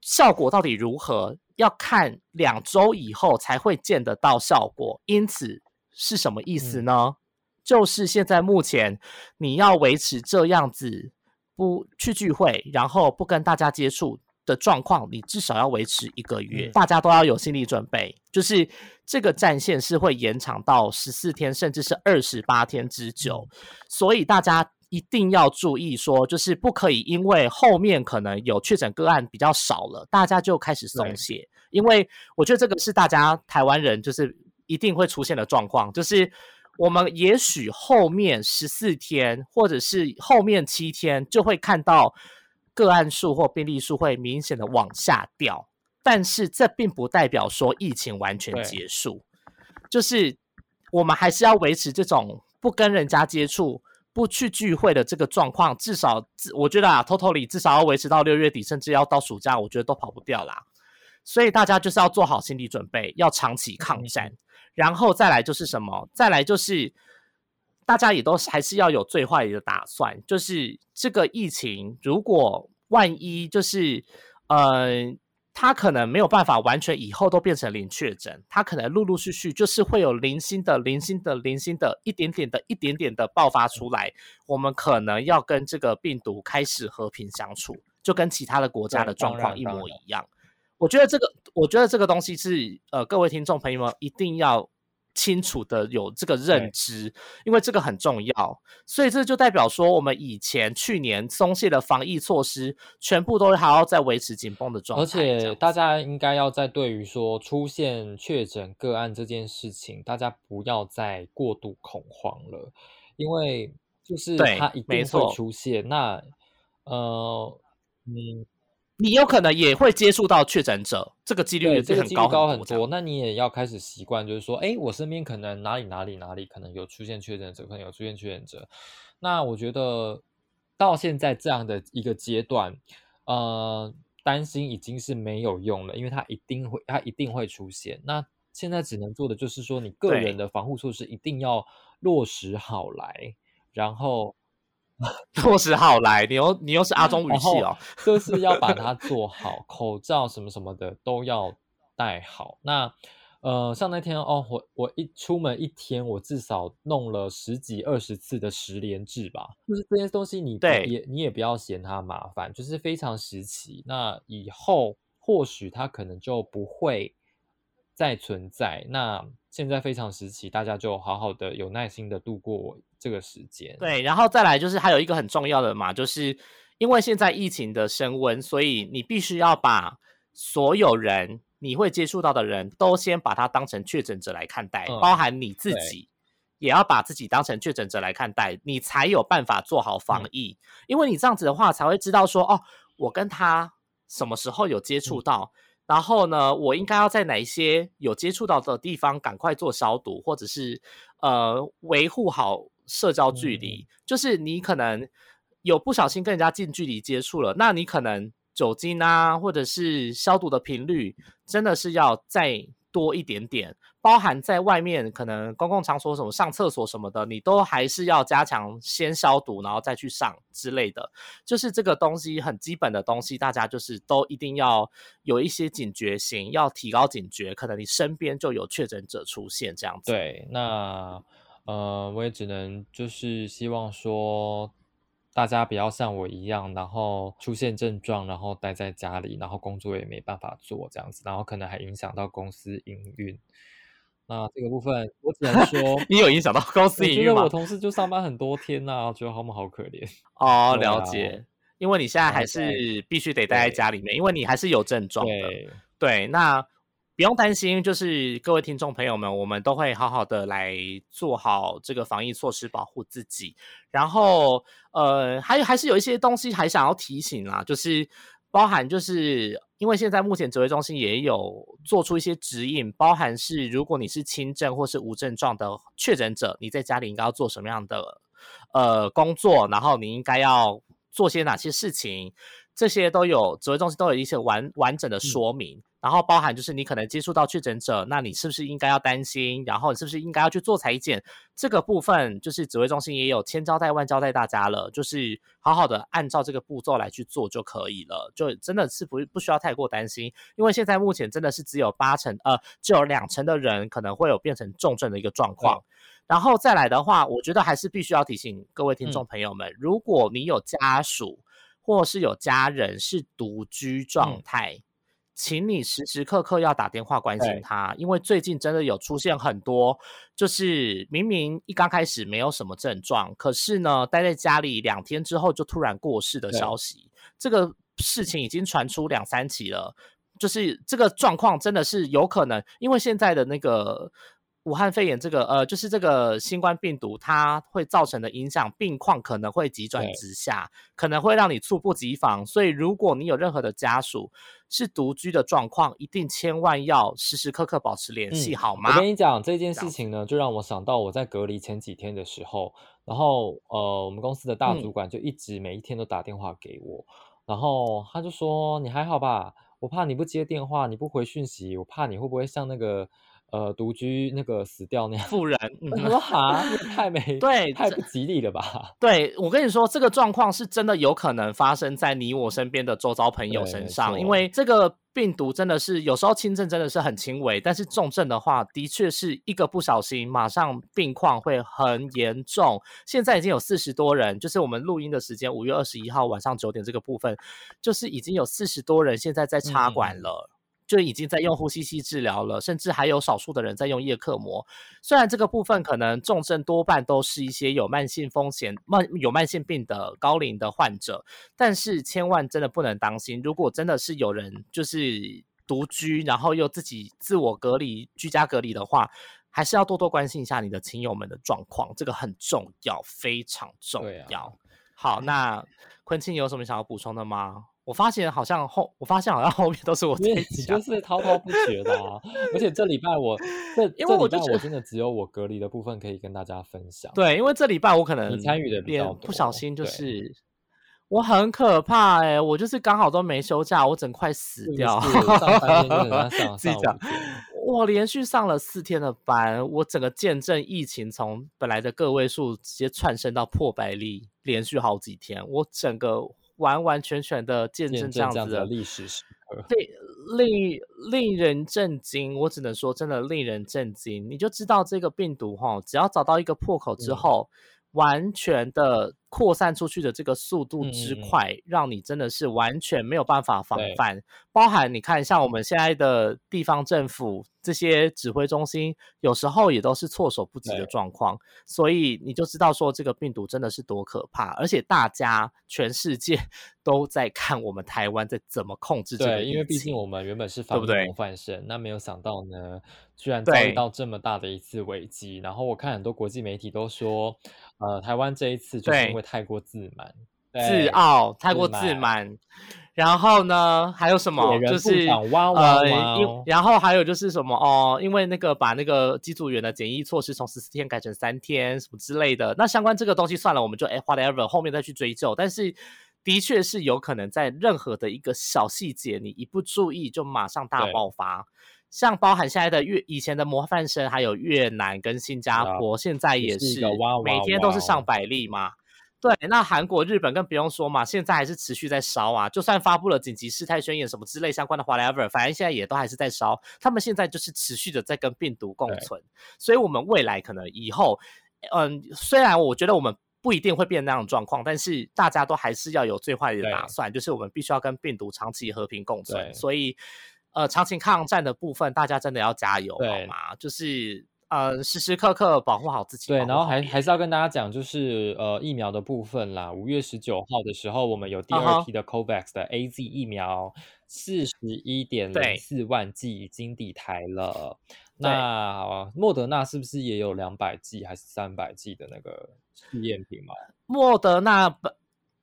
Speaker 1: 效果到底如何？要看两周以后才会见得到效果。因此是什么意思呢？就是现在目前你要维持这样子不去聚会，然后不跟大家接触的状况，你至少要维持一个月。大家都要有心理准备，就是这个战线是会延长到十四天，甚至是二十八天之久。所以大家。一定要注意，说就是不可以因为后面可能有确诊个案比较少了，大家就开始松懈。因为我觉得这个是大家台湾人就是一定会出现的状况，就是我们也许后面十四天或者是后面七天就会看到个案数或病例数会明显的往下掉，但是这并不代表说疫情完全结束，就是我们还是要维持这种不跟人家接触。不去聚会的这个状况，至少我觉得啊，，totally 至少要维持到六月底，甚至要到暑假，我觉得都跑不掉啦。所以大家就是要做好心理准备，要长期抗战。然后再来就是什么？再来就是大家也都还是要有最坏的打算，就是这个疫情如果万一就是呃。他可能没有办法完全以后都变成零确诊，他可能陆陆续续就是会有零星的、零星的、零星的一点点的、一点点的爆发出来。我们可能要跟这个病毒开始和平相处，就跟其他的国家的状况一模一样。我觉得这个，我觉得这个东西是呃，各位听众朋友们一定要。清楚的有这个认知，因为这个很重要，所以这就代表说，我们以前去年松懈的防疫措施，全部都还要再维持紧绷的状态。
Speaker 2: 而且大家应该要在对于说出现确诊个案这件事情，大家不要再过度恐慌了，因为就是它一定会出现。那呃，嗯。
Speaker 1: 你有可能也会接触到确诊者，这个几率也是很高
Speaker 2: 很多。那你也要开始习惯，就是说，哎，我身边可能哪里哪里哪里可能有出现确诊者，可能有出现确诊者。那我觉得到现在这样的一个阶段，呃，担心已经是没有用了，因为它一定会，它一定会出现。那现在只能做的就是说，你个人的防护措施一定要落实好来，然后。
Speaker 1: 落实好来，你又你又是阿中语气哦，
Speaker 2: 就是要把它做好，口罩什么什么的都要戴好。那呃，像那天哦，我我一出门一天，我至少弄了十几二十次的十连制吧。就是这些东西，你也你也不要嫌它麻烦，就是非常时期。那以后或许它可能就不会再存在。那现在非常时期，大家就好好的有耐心的度过这个时间。
Speaker 1: 对，然后再来就是还有一个很重要的嘛，就是因为现在疫情的升温，所以你必须要把所有人你会接触到的人都先把他当成确诊者来看待，包含你自己也要把自己当成确诊者来看待，你才有办法做好防疫。因为你这样子的话，才会知道说哦，我跟他什么时候有接触到。然后呢，我应该要在哪一些有接触到的地方赶快做消毒，或者是呃维护好社交距离。就是你可能有不小心跟人家近距离接触了，那你可能酒精啊，或者是消毒的频率，真的是要再多一点点。包含在外面可能公共场所什么上厕所什么的，你都还是要加强先消毒，然后再去上之类的。就是这个东西很基本的东西，大家就是都一定要有一些警觉性，要提高警觉。可能你身边就有确诊者出现这样子。
Speaker 2: 对，那呃，我也只能就是希望说，大家不要像我一样，然后出现症状，然后待在家里，然后工作也没办法做这样子，然后可能还影响到公司营运。那这个部分，我只能说，
Speaker 1: 你有影响到公司营运吗？
Speaker 2: 我同事就上班很多天呐，觉得他们好可怜
Speaker 1: 哦。了解，因为你现在还是必须得待在家里面，因为你还是有症状的。对，那不用担心，就是各位听众朋友们，我们都会好好的来做好这个防疫措施，保护自己。然后，呃，还有还是有一些东西还想要提醒啦，就是包含就是。因为现在目前指挥中心也有做出一些指引，包含是如果你是轻症或是无症状的确诊者，你在家里应该要做什么样的呃工作，然后你应该要做些哪些事情，这些都有指挥中心都有一些完完整的说明。然后包含就是你可能接触到确诊者，那你是不是应该要担心？然后你是不是应该要去做裁剪？这个部分就是指挥中心也有千交代万交代大家了，就是好好的按照这个步骤来去做就可以了，就真的是不不需要太过担心，因为现在目前真的是只有八成呃，只有两成的人可能会有变成重症的一个状况。然后再来的话，我觉得还是必须要提醒各位听众朋友们，如果你有家属或是有家人是独居状态。请你时时刻刻要打电话关心他，因为最近真的有出现很多，就是明明一刚开始没有什么症状，可是呢，待在家里两天之后就突然过世的消息，这个事情已经传出两三起了，就是这个状况真的是有可能，因为现在的那个。武汉肺炎这个呃，就是这个新冠病毒，它会造成的影响，病况可能会急转直下，可能会让你猝不及防。所以，如果你有任何的家属是独居的状况，一定千万要时时刻刻保持联系，好吗？
Speaker 2: 我跟你讲这件事情呢，就让我想到我在隔离前几天的时候，然后呃，我们公司的大主管就一直每一天都打电话给我，然后他就说：“你还好吧？”我怕你不接电话，你不回讯息，我怕你会不会像那个。呃，独居那个死掉那样
Speaker 1: 富人，
Speaker 2: 我说哈，太没
Speaker 1: 对，
Speaker 2: 太不吉利了吧？
Speaker 1: 对我跟你说，这个状况是真的有可能发生在你我身边的周遭朋友身上，因为这个病毒真的是有时候轻症真的是很轻微，但是重症的话，的确是一个不小心，马上病况会很严重。现在已经有四十多人，就是我们录音的时间，五月二十一号晚上九点这个部分，就是已经有四十多人现在在插管了。就已经在用呼吸器治疗了，甚至还有少数的人在用叶克膜。虽然这个部分可能重症多半都是一些有慢性风险、慢有慢性病的高龄的患者，但是千万真的不能当心。如果真的是有人就是独居，然后又自己自我隔离、居家隔离的话，还是要多多关心一下你的亲友们的状况，这个很重要，非常重要。好，那昆庆有什么想要补充的吗？我发现好像后，我发现好像后面都是我自己，
Speaker 2: 就是滔滔不绝的啊。而且这礼拜我这
Speaker 1: 因为我就
Speaker 2: 我真的只有我隔离的部分可以跟大家分享。
Speaker 1: 对，因为这礼拜我可能
Speaker 2: 参与的比较
Speaker 1: 不小心就是我很可怕哎，我就是刚好都没休假，我整快死掉。
Speaker 2: 上三天就 上
Speaker 1: 我连续上了四天的班，我整个见证疫情从本来的个位数直接窜升到破百例，连续好几天，我整个。完完全全的见证这样子
Speaker 2: 的历史时刻，
Speaker 1: 对，令令人震惊。我只能说，真的令人震惊。你就知道这个病毒哈，只要找到一个破口之后，完全的扩散出去的这个速度之快，让你真的是完全没有办法防范。包含你看，像我们现在的地方政府。这些指挥中心有时候也都是措手不及的状况，所以你就知道说这个病毒真的是多可怕，而且大家全世界 都在看我们台湾在怎么控制这个。
Speaker 2: 对，因为毕竟我们原本是防模范生，那没有想到呢，居然遭遇到这么大的一次危机。然后我看很多国际媒体都说，呃，台湾这一次就是因为太过自满、
Speaker 1: 自傲，太过自满。然后呢，还有什么？就是呃，因然后还有就是什么哦？因为那个把那个机组员的检疫措施从十四天改成三天，什么之类的。那相关这个东西算了，我们就哎，whatever，后面再去追究。但是的确是有可能在任何的一个小细节，你一不注意就马上大爆发。像包含现在的越以前的模范生，还有越南跟新加坡，现在也是每天都是上百例嘛。对，那韩国、日本更不用说嘛，现在还是持续在烧啊。就算发布了紧急事态宣言什么之类相关的 whatever，反正现在也都还是在烧。他们现在就是持续的在跟病毒共存，所以我们未来可能以后，嗯，虽然我觉得我们不一定会变那样的状况，但是大家都还是要有最坏的打算，就是我们必须要跟病毒长期和平共存。所以，呃，长期抗战的部分，大家真的要加油，好吗？就是。呃，时时刻刻保护好自己。
Speaker 2: 对，然后还还是要跟大家讲，就是呃疫苗的部分啦。五月十九号的时候，我们有第二批的 COVAX 的 A Z 疫苗，四十一点零四万剂已经抵台了。那莫德纳是不是也有两百剂还是三百剂的那个试验品嘛？
Speaker 1: 莫德纳本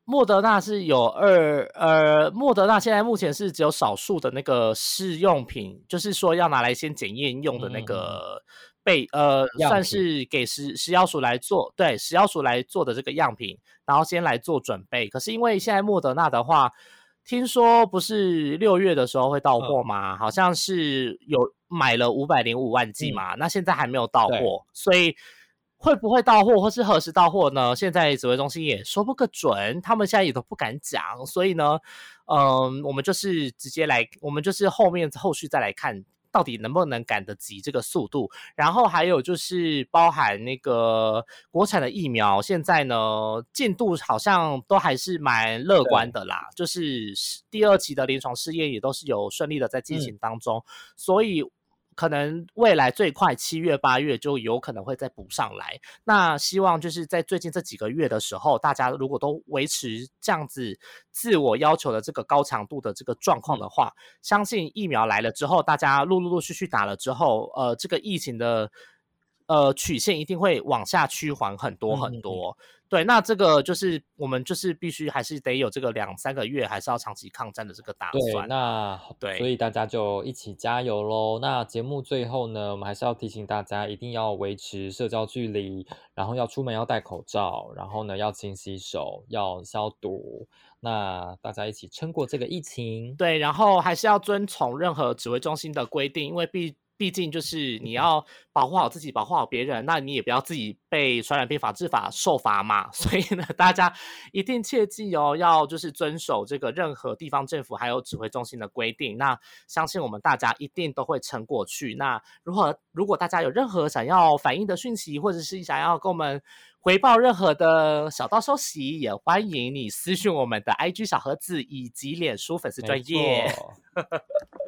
Speaker 1: 莫德纳是有二呃，莫德纳现在目前是只有少数的那个试用品，就是说要拿来先检验用的那个。被呃算是给食食药署来做，对食药署来做的这个样品，然后先来做准备。可是因为现在莫德纳的话，听说不是六月的时候会到货吗？好像是有买了五百零五万剂嘛，那现在还没有到货，所以会不会到货或是何时到货呢？现在指挥中心也说不个准，他们现在也都不敢讲。所以呢，嗯，我们就是直接来，我们就是后面后续再来看。到底能不能赶得及这个速度？然后还有就是包含那个国产的疫苗，现在呢进度好像都还是蛮乐观的啦。就是第二期的临床试验也都是有顺利的在进行当中，所以。可能未来最快七月八月就有可能会再补上来。那希望就是在最近这几个月的时候，大家如果都维持这样子自我要求的这个高强度的这个状况的话，相信疫苗来了之后，大家陆陆续续打了之后，呃，这个疫情的呃曲线一定会往下趋缓很多
Speaker 2: 嗯嗯嗯
Speaker 1: 很多。对，那这个就是我们就是必须还是得有这个两三个月，还是要长期抗战的这个打
Speaker 2: 对，
Speaker 1: 算。
Speaker 2: 那
Speaker 1: 对
Speaker 2: 所以大家就一起加油喽。那节目最后呢，我们还是要提醒大家，一定要维持社交距离，然后要出门要戴口罩，然后呢要勤洗手，要消毒。那大家一起撑过这个疫情。
Speaker 1: 对，然后还是要遵从任何指挥中心的规定，因为毕毕竟就是你要保护好自己，保护好别人，那你也不要自己被传染病防治法受罚嘛。所以呢，大家一定切记哦，要就是遵守这个任何地方政府还有指挥中心的规定。那相信我们大家一定都会撑过去。那如果如果大家有任何想要反映的讯息，或者是想要跟我们回报任何的小道消息，也欢迎你私讯我们的 IG 小盒子以及脸书粉丝
Speaker 2: 没
Speaker 1: 专业。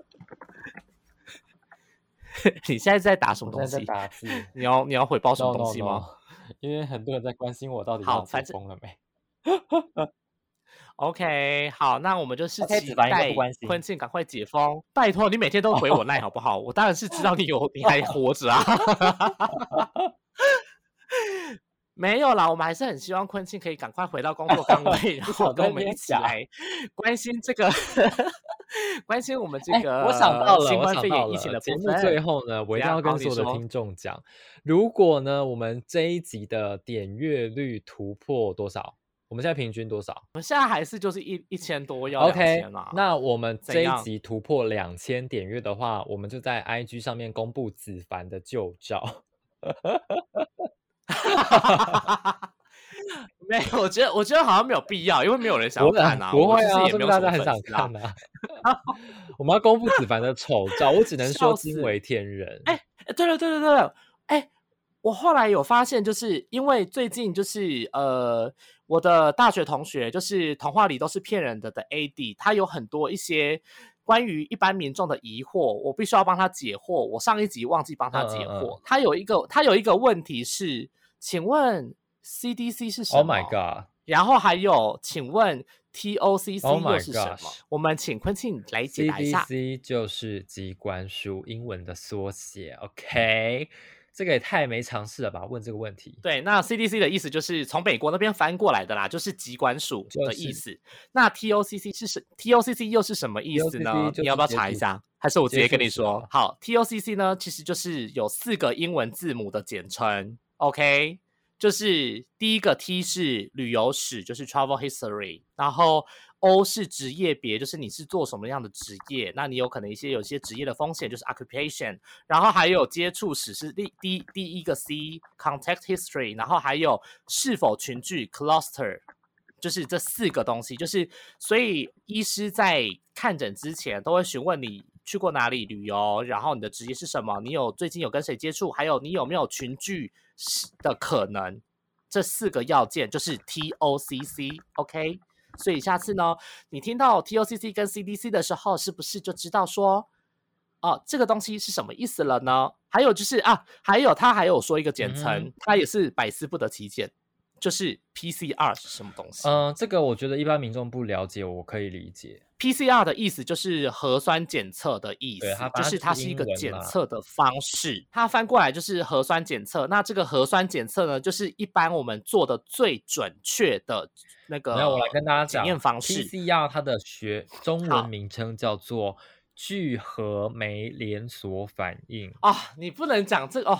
Speaker 2: 错
Speaker 1: 你现在在打什么东西
Speaker 2: 在在？打 字。
Speaker 1: 你要你要回报什么东西吗
Speaker 2: no 因为很多人在关心我到底
Speaker 1: 好反正
Speaker 2: 封了没。？
Speaker 1: OK，好，那我们就是期
Speaker 2: OK，子凡应该
Speaker 1: 待
Speaker 2: 不关心
Speaker 1: 坤庆赶快解封。拜托你每天都回我赖好不好？我当然是知道你有你还活着啊。没有啦，我们还是很希望坤庆可以赶快回到工作岗位，然后跟我们一起来关心这个，关心我们这
Speaker 2: 哎
Speaker 1: 个、
Speaker 2: 我想到了，
Speaker 1: 新
Speaker 2: 我想到
Speaker 1: 冠肺炎疫情的
Speaker 2: 了。节
Speaker 1: 部
Speaker 2: 目最
Speaker 1: 分。
Speaker 2: 后呢，我一定要跟所有的听众讲，如果呢我们这一集的点阅率突破多少？我们现在平均多少
Speaker 1: 我们现在还是就是一一千多要两
Speaker 2: ？OK，
Speaker 1: 千啊。
Speaker 2: 那我们这一集突破两千点阅的话，我们就在 IG 上面公布子凡的旧照。
Speaker 1: 没有，我觉得我觉得好像没有必要，因为没有人想要看啊。
Speaker 2: 不会啊，
Speaker 1: 也没有
Speaker 2: 大家很想看啊。我们要公布子凡的丑照，我只能 说惊为天人。
Speaker 1: 哎哎对了对了对了，哎，我后来有发现，就是因为最近就是呃，我的大学同学就是童话里都是骗人的的 AD，他有很多一些关于一般民众的疑惑，我必须要帮他解惑。我上一集忘记帮他解
Speaker 2: 嗯嗯嗯
Speaker 1: 惑，他有一个他有一个问题是，请问 CDC 是什么
Speaker 2: Oh my god！
Speaker 1: 然后还有，请问 TOCC
Speaker 2: Oh
Speaker 1: 又是什么我们请坤庆来解答一下。
Speaker 2: CDC 就是机关署英文的缩写，OK？这个也太没常识了吧？问这个问题，
Speaker 1: 对，那 CDC 的意思就是从美国那边翻过来的啦，就是疾管署的意思。那 TOCC 是什 TOCC 又是什么意思呢你要不要查一下？还是我直接跟你？说好，TOCC 呢，其实就是有四个英文字母的简称，OK？就是第一个 T 是旅游史，就是 travel history，然后 O 是职业别，就是你是做什么样的职业，那你有可能一些有些职业的风险，就是 occupation，然后还有接触史是第第第一个 C contact history，然后还有是否群聚 cluster，就是这四个东西，就是所以医师在看诊之前都会询问你去过哪里旅游，然后你的职业是什么，你有最近有跟谁接触，还有你有没有群聚是的可能，这四个要件就是 TOCC，OK？、所以下次呢，你听到 TOCC 跟 CDC 的时候，是不是就知道说，哦，这个东西是什么意思了呢？还有就是啊，还有他还有说一个简称，
Speaker 2: 嗯
Speaker 1: 他也是百思不得其解，就是 PCR 是什么东西？
Speaker 2: 嗯、这个我觉得一般民众不了解，我可以理解。
Speaker 1: PCR 的意思就是核酸检测的意思就是它是一个检测的方式。它翻过来就是核酸检测。那这个核酸检测呢，就是一般我们做的最准确的那个
Speaker 2: 没有，我来跟大家
Speaker 1: 检
Speaker 2: 讲
Speaker 1: 验方式。
Speaker 2: PCR 它的学中文名称叫做聚合酶连锁反应。
Speaker 1: 啊，你不能讲这个哦，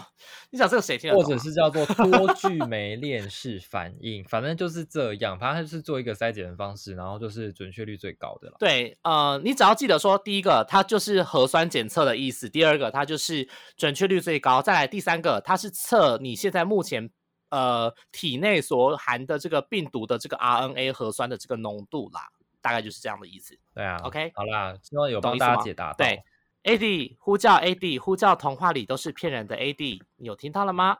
Speaker 1: 你讲这个谁听得
Speaker 2: 或？者是叫做多聚 酶链式反应，反正就是这样，反正它就是做一个筛检的方式，然后就是准确率最高的了。
Speaker 1: 对，呃，你只要记得说，第一个它就是核酸检测的意思，第二个它就是准确率最高，再来第三个它是测你现在目前呃体内所含的这个病毒的这个 RNA 核酸的这个浓度啦，大概就是这样的意思。
Speaker 2: 对啊
Speaker 1: OK
Speaker 2: 好啦，希望有帮大家解答。
Speaker 1: 对，AD 呼叫 AD 呼叫童话里都是骗人的 AD，你有听到了吗？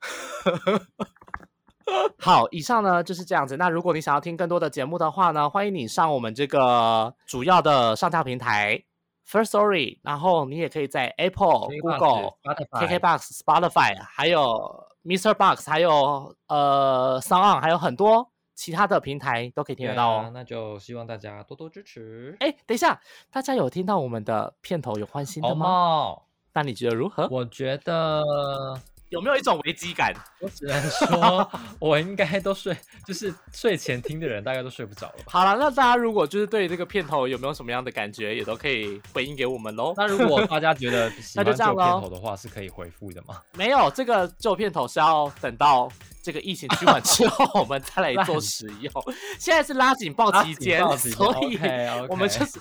Speaker 1: 好，以上呢就是这样子。那如果你想要听更多的节目的话呢，欢迎你上我们这个主要的上架平台 First Story，然后你也可以在 Apple、Google、KKBox、Spotify，还有 Mr. Box，还有呃 s o n 还有很多其他的平台都可以听得到哦。
Speaker 2: 啊那就希望大家多多支持。
Speaker 1: 哎、等一下，大家有听到我们的片头有换新的
Speaker 2: 好
Speaker 1: 吗？
Speaker 2: 吗？
Speaker 1: 那你觉得如何？
Speaker 2: 我觉得
Speaker 1: 有没有一种危机感？
Speaker 2: 我只能说，我应该都睡，就是睡前听的人大概都睡不着了吧。
Speaker 1: 好了，那大家如果就是对这个片头有没有什么样的感觉，也都可以回应给我们喽。
Speaker 2: 那如果大家觉得喜
Speaker 1: 那就这样
Speaker 2: 欢旧片头的话，是可以回复的吗？
Speaker 1: 没有这个旧片头是要等到这个疫情趋缓之后，我们再来 做使用。现在是拉警报期间，所以 我们就是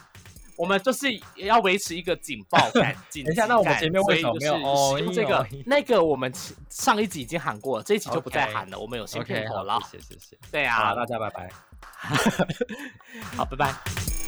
Speaker 1: 我们就是要维持一个警报 感。
Speaker 2: 等一下那我们前面为什么没有哦
Speaker 1: 使用这个
Speaker 2: 咦哦咦
Speaker 1: 那个我们上一集已经喊过了，这一集就不再喊了。我们有新片头了
Speaker 2: 好，，谢谢谢谢。
Speaker 1: 对，啊，
Speaker 2: 大家拜拜。
Speaker 1: 好，拜拜。